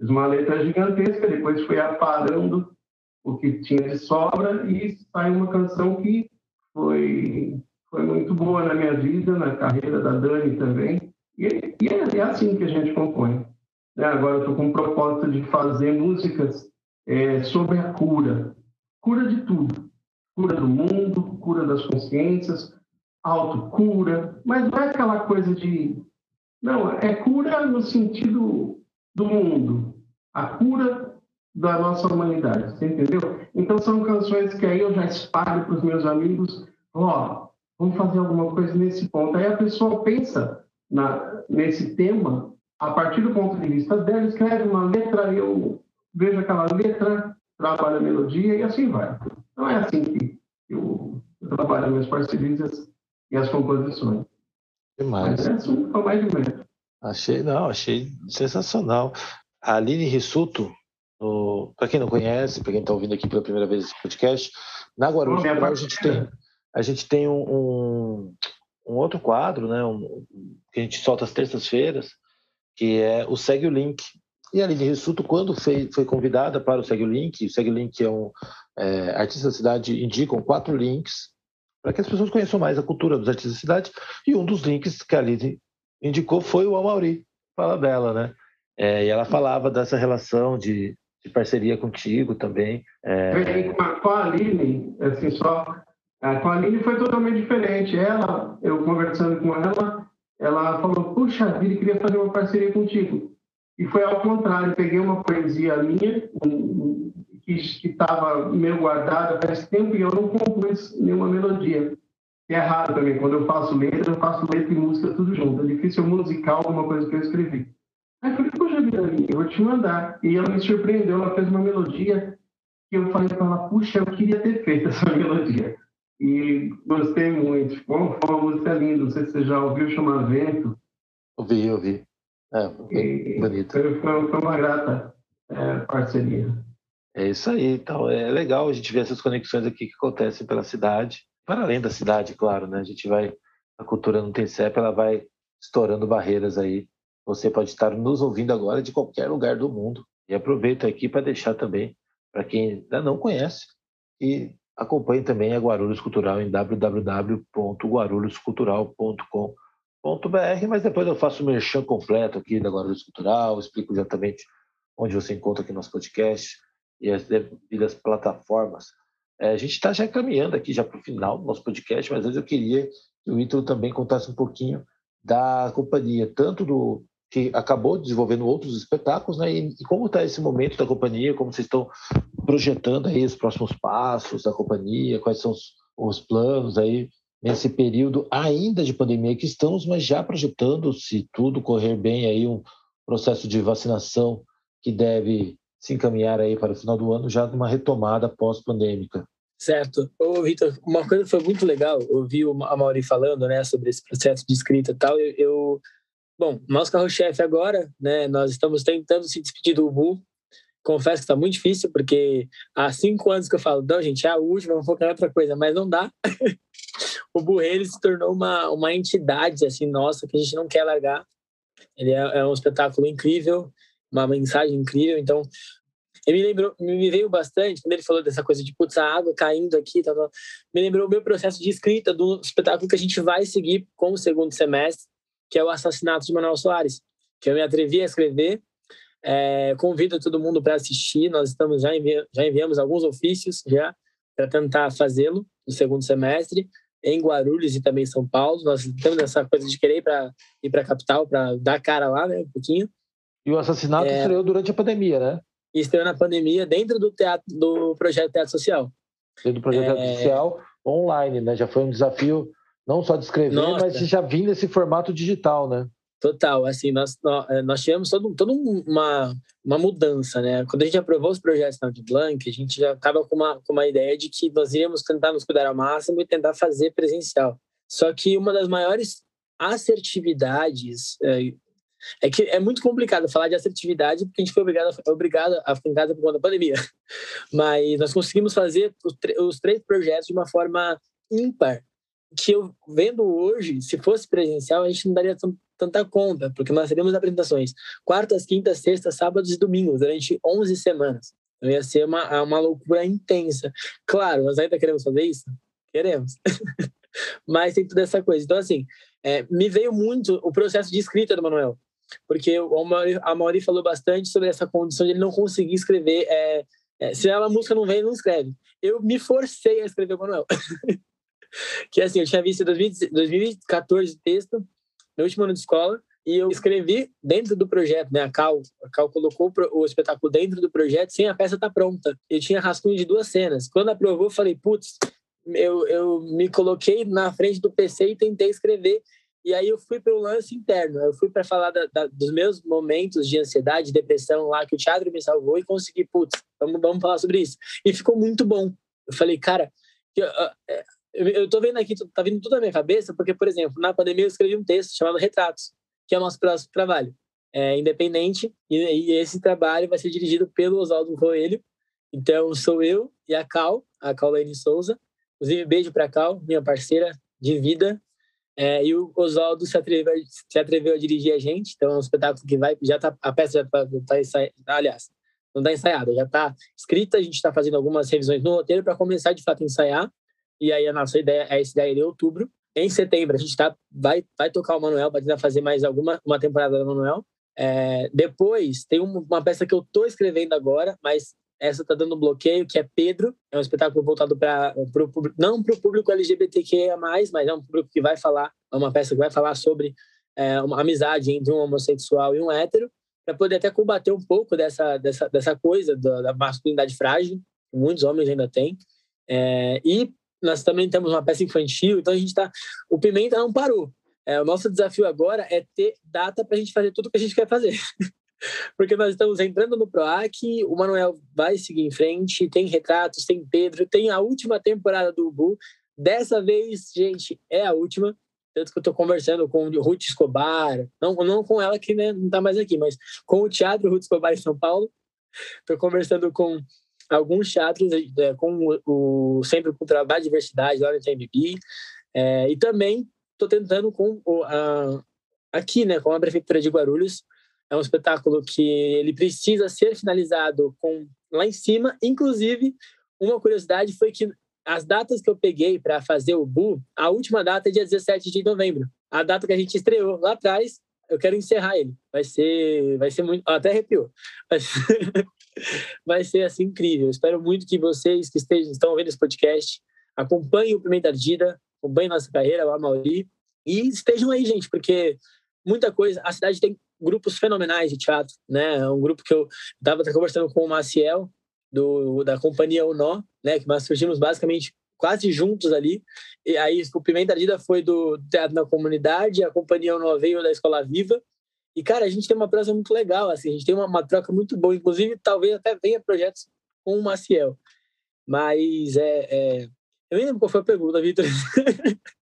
Uma letra gigantesca, depois fui aparando o que tinha de sobra e saiu uma canção que foi, foi muito boa na minha vida, na carreira da Dani também. E, e é, é, assim que a gente compõe. Né? Agora estou com o propósito de fazer músicas é, sobre a cura. Cura de tudo. Cura do mundo, cura das consciências, autocura, mas não é aquela coisa de não, é cura no sentido do mundo, a cura da nossa humanidade, você entendeu? Então são canções que aí eu já espalho para os meus amigos, ó, oh, vamos fazer alguma coisa nesse ponto. Aí a pessoa pensa na, nesse tema a partir do ponto de vista dela, escreve uma letra, eu vejo aquela letra, trabalho a melodia e assim vai. Então é assim que eu, eu trabalho minhas parcerias e as composições. Demais. Mas é um mais de. Achei, não, achei sensacional. A Aline Rissuto, para quem não conhece, para quem está ouvindo aqui pela primeira vez esse podcast, na Guarulhos a gente tem, a gente tem um, um, um outro quadro, né, um, que a gente solta às terças-feiras, que é o Segue o Link. E a Aline Rissuto, quando foi, foi convidada para o Segue o Link, o Segue o Link é um é, artista da cidade, indicam quatro links para que as pessoas conheçam mais a cultura dos artistas da cidade. E um dos links que a Aline indicou foi o Amauri, fala dela, né? É, e ela falava dessa relação de, de parceria contigo também. É... Com a Aline, assim, só. Com a Aline foi totalmente diferente. Ela, eu conversando com ela, ela falou: Puxa vida, queria fazer uma parceria contigo. E foi ao contrário, peguei uma poesia minha, um, que estava meio guardada faz tempo e eu não compus nenhuma melodia. É raro também, quando eu faço letra, eu faço letra e música tudo junto. É difícil musical alguma coisa que eu escrevi. Aí eu falei, poxa vida, eu vou te mandar. E ela me surpreendeu, ela fez uma melodia que eu falei para ela, puxa, eu queria ter feito essa melodia. E gostei muito. Ficou uma música linda, não sei se você já ouviu, chama Vento. Ouvi, ouvi. É, bonito. Foi, foi, uma grata é, parceria. É isso aí, então é legal a gente ver essas conexões aqui que acontecem pela cidade, para além da cidade, claro, né? A gente vai, a cultura não tem CEP, ela vai estourando barreiras aí. Você pode estar nos ouvindo agora de qualquer lugar do mundo. E aproveito aqui para deixar também, para quem ainda não conhece, e acompanhe também a Guarulhos Cultural em www.guarulhoscultural.com br mas depois eu faço o merchan completo aqui da Guarulhos Cultural, explico exatamente onde você encontra aqui nosso podcast e as devidas plataformas. É, a gente está já caminhando aqui já para o final do nosso podcast, mas antes eu queria que o Ítalo também contasse um pouquinho da companhia, tanto do que acabou desenvolvendo outros espetáculos, né? E, e como está esse momento da companhia, como vocês estão projetando aí os próximos passos da companhia, quais são os, os planos aí nesse período ainda de pandemia que estamos, mas já projetando, se tudo correr bem, aí um processo de vacinação que deve se encaminhar aí para o final do ano, já numa retomada pós-pandêmica. Certo. Ô, Vitor, uma coisa foi muito legal, ouvir a Mauri falando, né, sobre esse processo de escrita e tal, eu, eu bom, nosso carro-chefe agora, né, nós estamos tentando se despedir do Ubu, confesso que está muito difícil, porque há cinco anos que eu falo, não, gente, é a última, vou focar em outra coisa, mas não dá. o Burreiro se tornou uma, uma entidade, assim, nossa, que a gente não quer largar. Ele é, é um espetáculo incrível, uma mensagem incrível, então ele me lembrou, me veio bastante quando ele falou dessa coisa de putz, a água caindo aqui, tá, tá, me lembrou o meu processo de escrita do espetáculo que a gente vai seguir com o segundo semestre, que é o assassinato de Manuel Soares, que eu me atrevi a escrever. É, convido todo mundo para assistir. Nós estamos já, envi já enviamos alguns ofícios já para tentar fazê-lo no segundo semestre em Guarulhos e também em São Paulo. Nós temos essa coisa de querer ir para a capital para dar cara lá, né, um pouquinho. E o assassinato é, estreou durante a pandemia, né? Estreou na pandemia dentro do teatro do projeto Teatro Social. Dentro do projeto é... Teatro Social online, né? Já foi um desafio não só de escrever, Nossa. mas já vir nesse formato digital, né? Total, assim, nós, eh, nós tivemos todo, toda uma, uma mudança, né? Quando a gente aprovou os projetos na Blank, a gente já estava com uma, com uma ideia de que nós iríamos tentar nos cuidar ao máximo e tentar fazer presencial. Só que uma das maiores assertividades é, é que é muito complicado falar de assertividade porque a gente foi obrigado, obrigado a ficar em casa por conta da pandemia. Mas nós conseguimos fazer os, os três projetos de uma forma ímpar que eu vendo hoje, se fosse presencial, a gente não daria tanta conta, porque nós teríamos apresentações quartas, quintas, sextas, sábados e domingos durante 11 semanas. Então ia ser uma, uma loucura intensa. Claro, nós ainda queremos fazer isso? Queremos. Mas tem toda essa coisa. Então, assim, é, me veio muito o processo de escrita do Manuel. Porque a Mauri falou bastante sobre essa condição de ele não conseguir escrever. É, é, se a música não vem, não escreve. Eu me forcei a escrever o Manuel. que assim, eu tinha visto em 2014 o texto, no último ano de escola, e eu escrevi dentro do projeto, né? A Cal, a Cal colocou o espetáculo dentro do projeto sem a peça estar tá pronta. Eu tinha rascunho de duas cenas. Quando aprovou, falei, putz, eu, eu me coloquei na frente do PC e tentei escrever. E aí eu fui para o lance interno. Eu fui para falar da, da, dos meus momentos de ansiedade, depressão lá que o teatro me salvou e consegui, putz, vamos, vamos falar sobre isso. E ficou muito bom. Eu falei, cara, eu, eu tô vendo aqui, tá vindo tudo na minha cabeça, porque, por exemplo, na pandemia eu escrevi um texto chamado Retratos, que é o nosso próximo trabalho. É independente, e, e esse trabalho vai ser dirigido pelo Oswaldo Coelho. Então, sou eu e a Cal, a Caulaine Souza. Inclusive, beijo para a Cal, minha parceira de vida. É, e o Oswaldo se atreveu, se atreveu a dirigir a gente. Então, é um espetáculo que vai, já tá, a peça já está tá ensaiada, aliás, não está ensaiada, já está escrita. A gente está fazendo algumas revisões no roteiro para começar de fato a ensaiar. E aí a nossa ideia é essa ideia de outubro. Em setembro a gente tá, vai, vai tocar o Manuel, vai tentar fazer mais alguma uma temporada do Manuel. É, depois tem uma peça que eu tô escrevendo agora, mas essa tá dando bloqueio, que é Pedro. É um espetáculo voltado para não para o público LGBTQIA+, mas é um público que vai falar, é uma peça que vai falar sobre é, uma amizade entre um homossexual e um hétero. para poder até combater um pouco dessa, dessa, dessa coisa da, da masculinidade frágil, que muitos homens ainda têm. É, e nós também temos uma peça infantil, então a gente está. O Pimenta não parou. É, o nosso desafio agora é ter data para a gente fazer tudo o que a gente quer fazer. Porque nós estamos entrando no PROAC, o Manuel vai seguir em frente, tem retratos, tem Pedro, tem a última temporada do Ubu. Dessa vez, gente, é a última. Tanto que eu estou conversando com o Ruth Escobar, não, não com ela que né, não está mais aqui, mas com o Teatro Ruth Escobar em São Paulo. Estou conversando com alguns teatros, é, com o, o Centro Cultural da Diversidade lá no TMB. É, e também estou tentando com o, a, aqui, né, com a Prefeitura de Guarulhos, é um espetáculo que ele precisa ser finalizado com lá em cima. Inclusive, uma curiosidade foi que as datas que eu peguei para fazer o Bu, a última data é dia 17 de novembro. A data que a gente estreou lá atrás, eu quero encerrar ele. Vai ser, vai ser muito, até arrepiou. Vai ser, vai ser assim incrível. Espero muito que vocês que estejam estão ouvindo esse podcast acompanhem o Pimenta Ardida, acompanhem nossa carreira lá, Mauri, e estejam aí, gente, porque muita coisa. A cidade tem grupos fenomenais de teatro, né? Um grupo que eu estava conversando com o Maciel, do, da companhia Unó, né? Que nós surgimos basicamente quase juntos ali. E aí o Pimenta Ardida foi do Teatro na Comunidade, a companhia Unó veio da Escola Viva. E, cara, a gente tem uma prosa muito legal, assim, a gente tem uma, uma troca muito boa. Inclusive, talvez até venha projetos com o Maciel. Mas é, é... Eu nem lembro qual foi a pergunta, Vitor.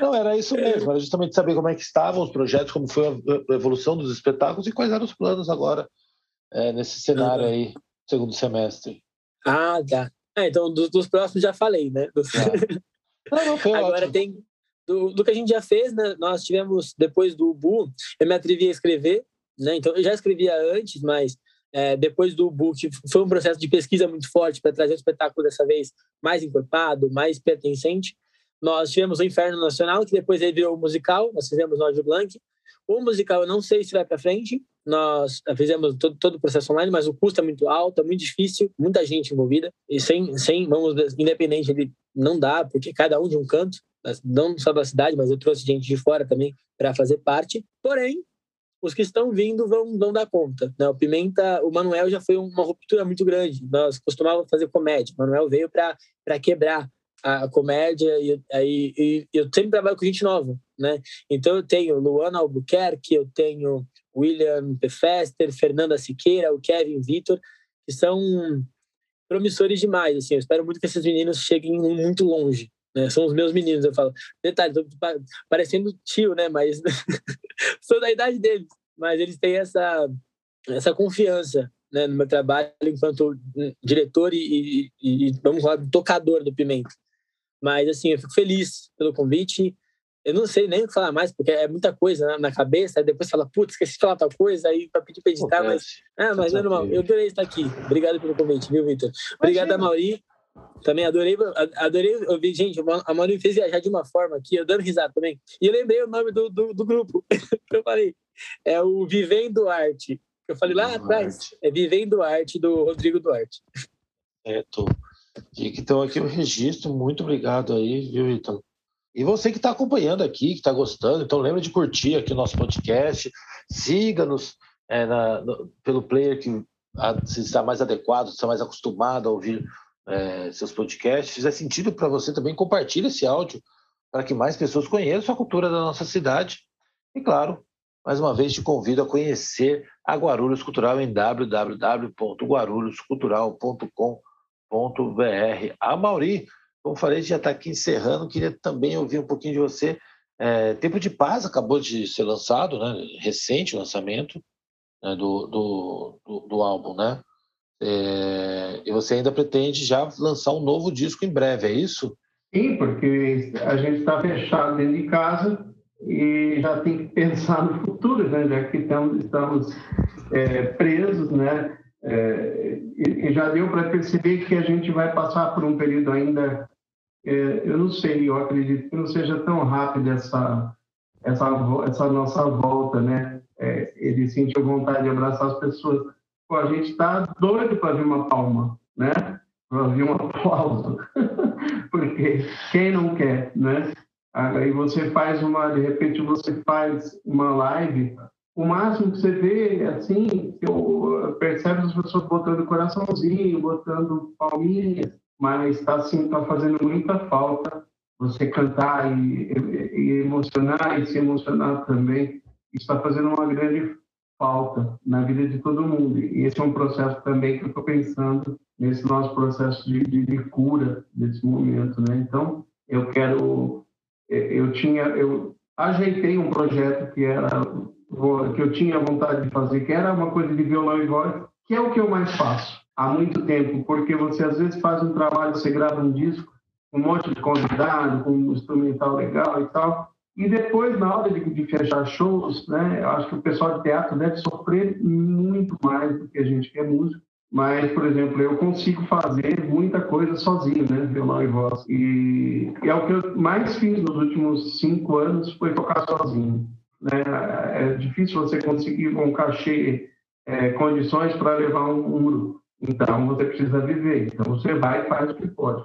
Não, era isso mesmo, era justamente saber como é que estavam os projetos, como foi a evolução dos espetáculos e quais eram os planos agora é, nesse cenário uhum. aí, segundo semestre. Ah, tá. Ah, então, dos, dos, próximos já falei, né? Dos... Tá. Não, não, foi agora ótimo. tem do, do, que a gente já fez, né? Nós tivemos, depois do Bu, eu me atrevi a escrever, né? Então, eu já escrevia antes, mas é, depois do Bu, que foi um processo de pesquisa muito forte para trazer o espetáculo dessa vez mais encorpado, mais pertencente. Nós tivemos o Inferno Nacional, que depois ele virou o musical, nós fizemos Nod Blanc. O musical eu não sei se vai para frente, nós fizemos todo, todo o processo online, mas o custo é muito alto, é muito difícil, muita gente envolvida, e sem, sem vamos, independente, ele não dá, porque cada um de um canto, não só da cidade, mas eu trouxe gente de fora também para fazer parte. Porém, os que estão vindo vão, vão dar conta. Né? O Pimenta, o Manuel já foi uma ruptura muito grande. Nós costumávamos fazer comédia. O Manuel veio para quebrar a comédia e, aí e, eu sempre trabalho com gente nova, né? Então eu tenho Luana Albuquerque, eu tenho William Pfester, Fernanda Siqueira, o Kevin Vitor, que são promissores demais, assim. Eu espero muito que esses meninos cheguem muito longe, né? São os meus meninos, eu falo. Detalhe, tô parecendo tio, né? Mas sou da idade deles, mas eles têm essa essa confiança né, no meu trabalho enquanto diretor e, e, e vamos falar, tocador do Pimenta. Mas, assim, eu fico feliz pelo convite. Eu não sei nem o que falar mais, porque é muita coisa na, na cabeça. Aí depois fala, putz, esqueci de falar tal coisa, aí para pedir para editar, mas. Ah, mas é normal. Eu adorei estar aqui. Obrigado pelo convite, viu, Vitor? Obrigado a Mauri. Também adorei, adorei ouvir, gente, a Manu me fez viajar de uma forma aqui, eu dando risada também. E eu lembrei o nome do, do, do grupo, que eu falei, é o Vivendo Arte. Eu falei lá atrás, é Vivendo Arte do Rodrigo Duarte. É, tô. E que estão aqui o registro. Muito obrigado aí, viu, Ítalo? E você que está acompanhando aqui, que está gostando, então lembra de curtir aqui o nosso podcast. Siga-nos é, pelo player que se está mais adequado, está mais acostumado a ouvir é, seus podcasts. Se fizer sentido para você também, compartilhe esse áudio para que mais pessoas conheçam a cultura da nossa cidade. E claro, mais uma vez te convido a conhecer a Guarulhos Cultural em www.guarulhoscultural.com br A Mauri, como falei, já está aqui encerrando, queria também ouvir um pouquinho de você. É, Tempo de Paz acabou de ser lançado, né? recente o lançamento né? do, do, do, do, álbum, né? É, e você ainda pretende já lançar um novo disco em breve, é isso? Sim, porque a gente está fechado dentro de casa e já tem que pensar no futuro, né? já que estamos, estamos é, presos, né? É, e, já deu para perceber que a gente vai passar por um período ainda, é, eu não sei, eu acredito que não seja tão rápido essa, essa, essa nossa volta, né? É, ele sentiu vontade de abraçar as pessoas. Pô, a gente está doido para ver uma palma, né? Para ver um aplauso. Porque quem não quer, né? Aí você faz uma, de repente você faz uma live o máximo que você vê, assim, eu percebo as pessoas botando coraçãozinho, botando palminhas, mas está assim, tá fazendo muita falta você cantar e, e, emocionar e se emocionar também. Está fazendo uma grande falta na vida de todo mundo. E esse é um processo também que eu estou pensando nesse nosso processo de, de, de, cura desse momento, né? Então, eu quero, eu tinha, eu ajeitei um projeto que era que eu tinha vontade de fazer, que era uma coisa de violão e voz, que é o que eu mais faço há muito tempo, porque você às vezes faz um trabalho, você grava um disco, um monte de convidado, com um instrumental legal e tal, e depois, na hora de, de, fechar shows, né, eu acho que o pessoal de teatro deve sofrer muito mais do que a gente que é músico. Mas, por exemplo, eu consigo fazer muita coisa sozinho, né, violão e voz. E, e é o que eu mais fiz nos últimos cinco anos, foi tocar sozinho. Né? É difícil você conseguir um cachê, é, condições para levar um, grupo. Então, você precisa viver. Então, você vai e faz o que pode.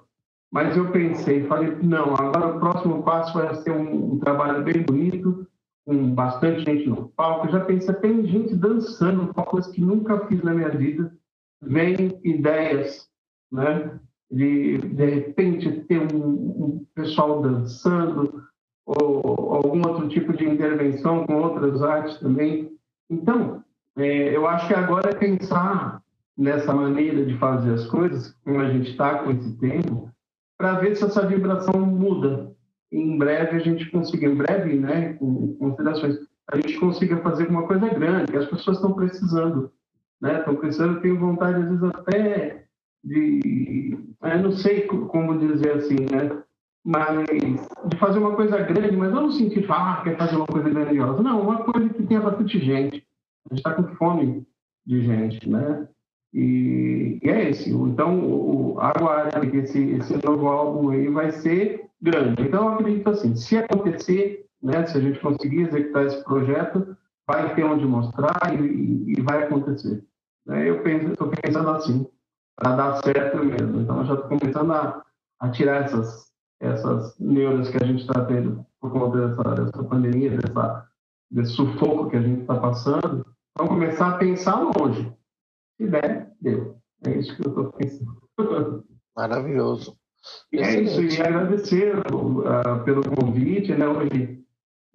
Mas eu pensei, falei, não, agora o próximo passo vai ser um, um trabalho bem bonito, com bastante gente no palco. Já pensei, tem gente dançando, uma coisa que nunca fiz na minha vida. Vem ideias, né? De, de repente, ter um, um pessoal dançando, ou algum outro tipo de intervenção com outras artes também. Então, é, eu acho que agora é pensar nessa maneira de fazer as coisas, como a gente está com esse tempo, para ver se essa vibração muda. Em breve a gente consiga, em breve, né, com considerações, a gente consiga fazer uma coisa grande, que as pessoas estão precisando, né? Estão precisando, tenho vontade às vezes até de, eu não sei como dizer assim, né? Mas de fazer uma coisa grande, mas não no sentido de ah, quer fazer uma coisa grandiosa. Não, uma coisa que tenha bastante gente. A gente está com fome de gente, né? E, e é esse. Então, o, aguarde que esse, esse novo álbum aí vai ser grande. Então, eu acredito assim, se acontecer, né, se a gente conseguir executar esse projeto, vai ter onde mostrar e, e vai acontecer. Né? Eu estou pensando assim, para dar certo mesmo. Então, eu já estou começando a, a tirar essas, essas neuras que a gente está tendo por conta dessa, dessa pandemia, dessa, desse sufoco que a gente está passando. Vamos começar a pensar longe se der, deu. É isso que eu estou pensando. Maravilhoso. E é isso, e agradecer uh, pelo convite, né? Hoje,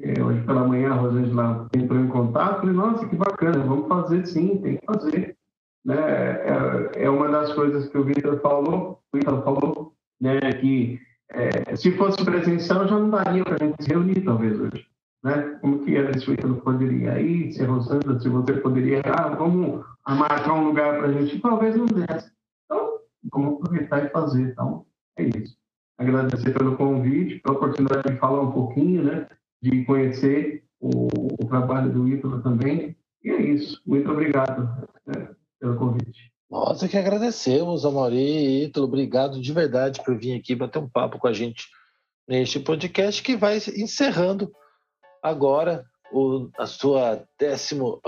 é, hoje pela manhã a Rosângela entrou em contato, falei, nossa, que bacana, vamos fazer sim, tem que fazer. Né? É, é uma das coisas que o Vitor falou, o Vitor falou, né, que é, se fosse presencial já não daria para a gente se reunir talvez hoje né? Como que era isso eu poderia ir, se Rosângela, se você poderia, ah, vamos marcar um lugar para a gente, talvez não desse. Então, vamos aproveitar e fazer. Então, é isso. Agradecer pelo convite, pela oportunidade de falar um pouquinho, né? De conhecer o, o trabalho do Ítalo também. E é isso. Muito obrigado né, pelo convite. Nós é que agradecemos, Amaury e Ítalo. Obrigado de verdade por vir aqui bater um papo com a gente neste podcast que vai encerrando agora o, a sua 18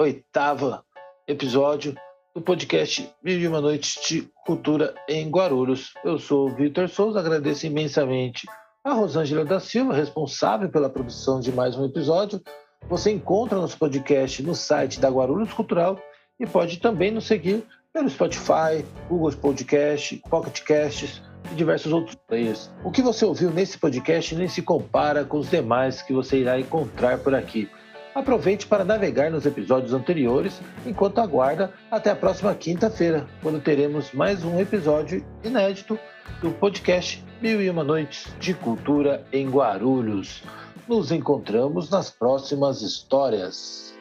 episódio do podcast Mil e Uma Noites de Cultura em Guarulhos. Eu sou o Vitor Souza, agradeço imensamente a Rosângela da Silva, responsável pela produção de mais um episódio. Você encontra nosso podcast no site da Guarulhos Cultural e pode também nos seguir pelo Spotify, Google Podcast, Pocket Casts, e diversos outros players. O que você ouviu nesse podcast nem se compara com os demais que você irá encontrar por aqui. Aproveite para navegar nos episódios anteriores enquanto aguarda até a próxima quinta-feira, quando teremos mais um episódio inédito do podcast Mil e Uma Noites de Cultura em Guarulhos. Nos encontramos nas próximas histórias.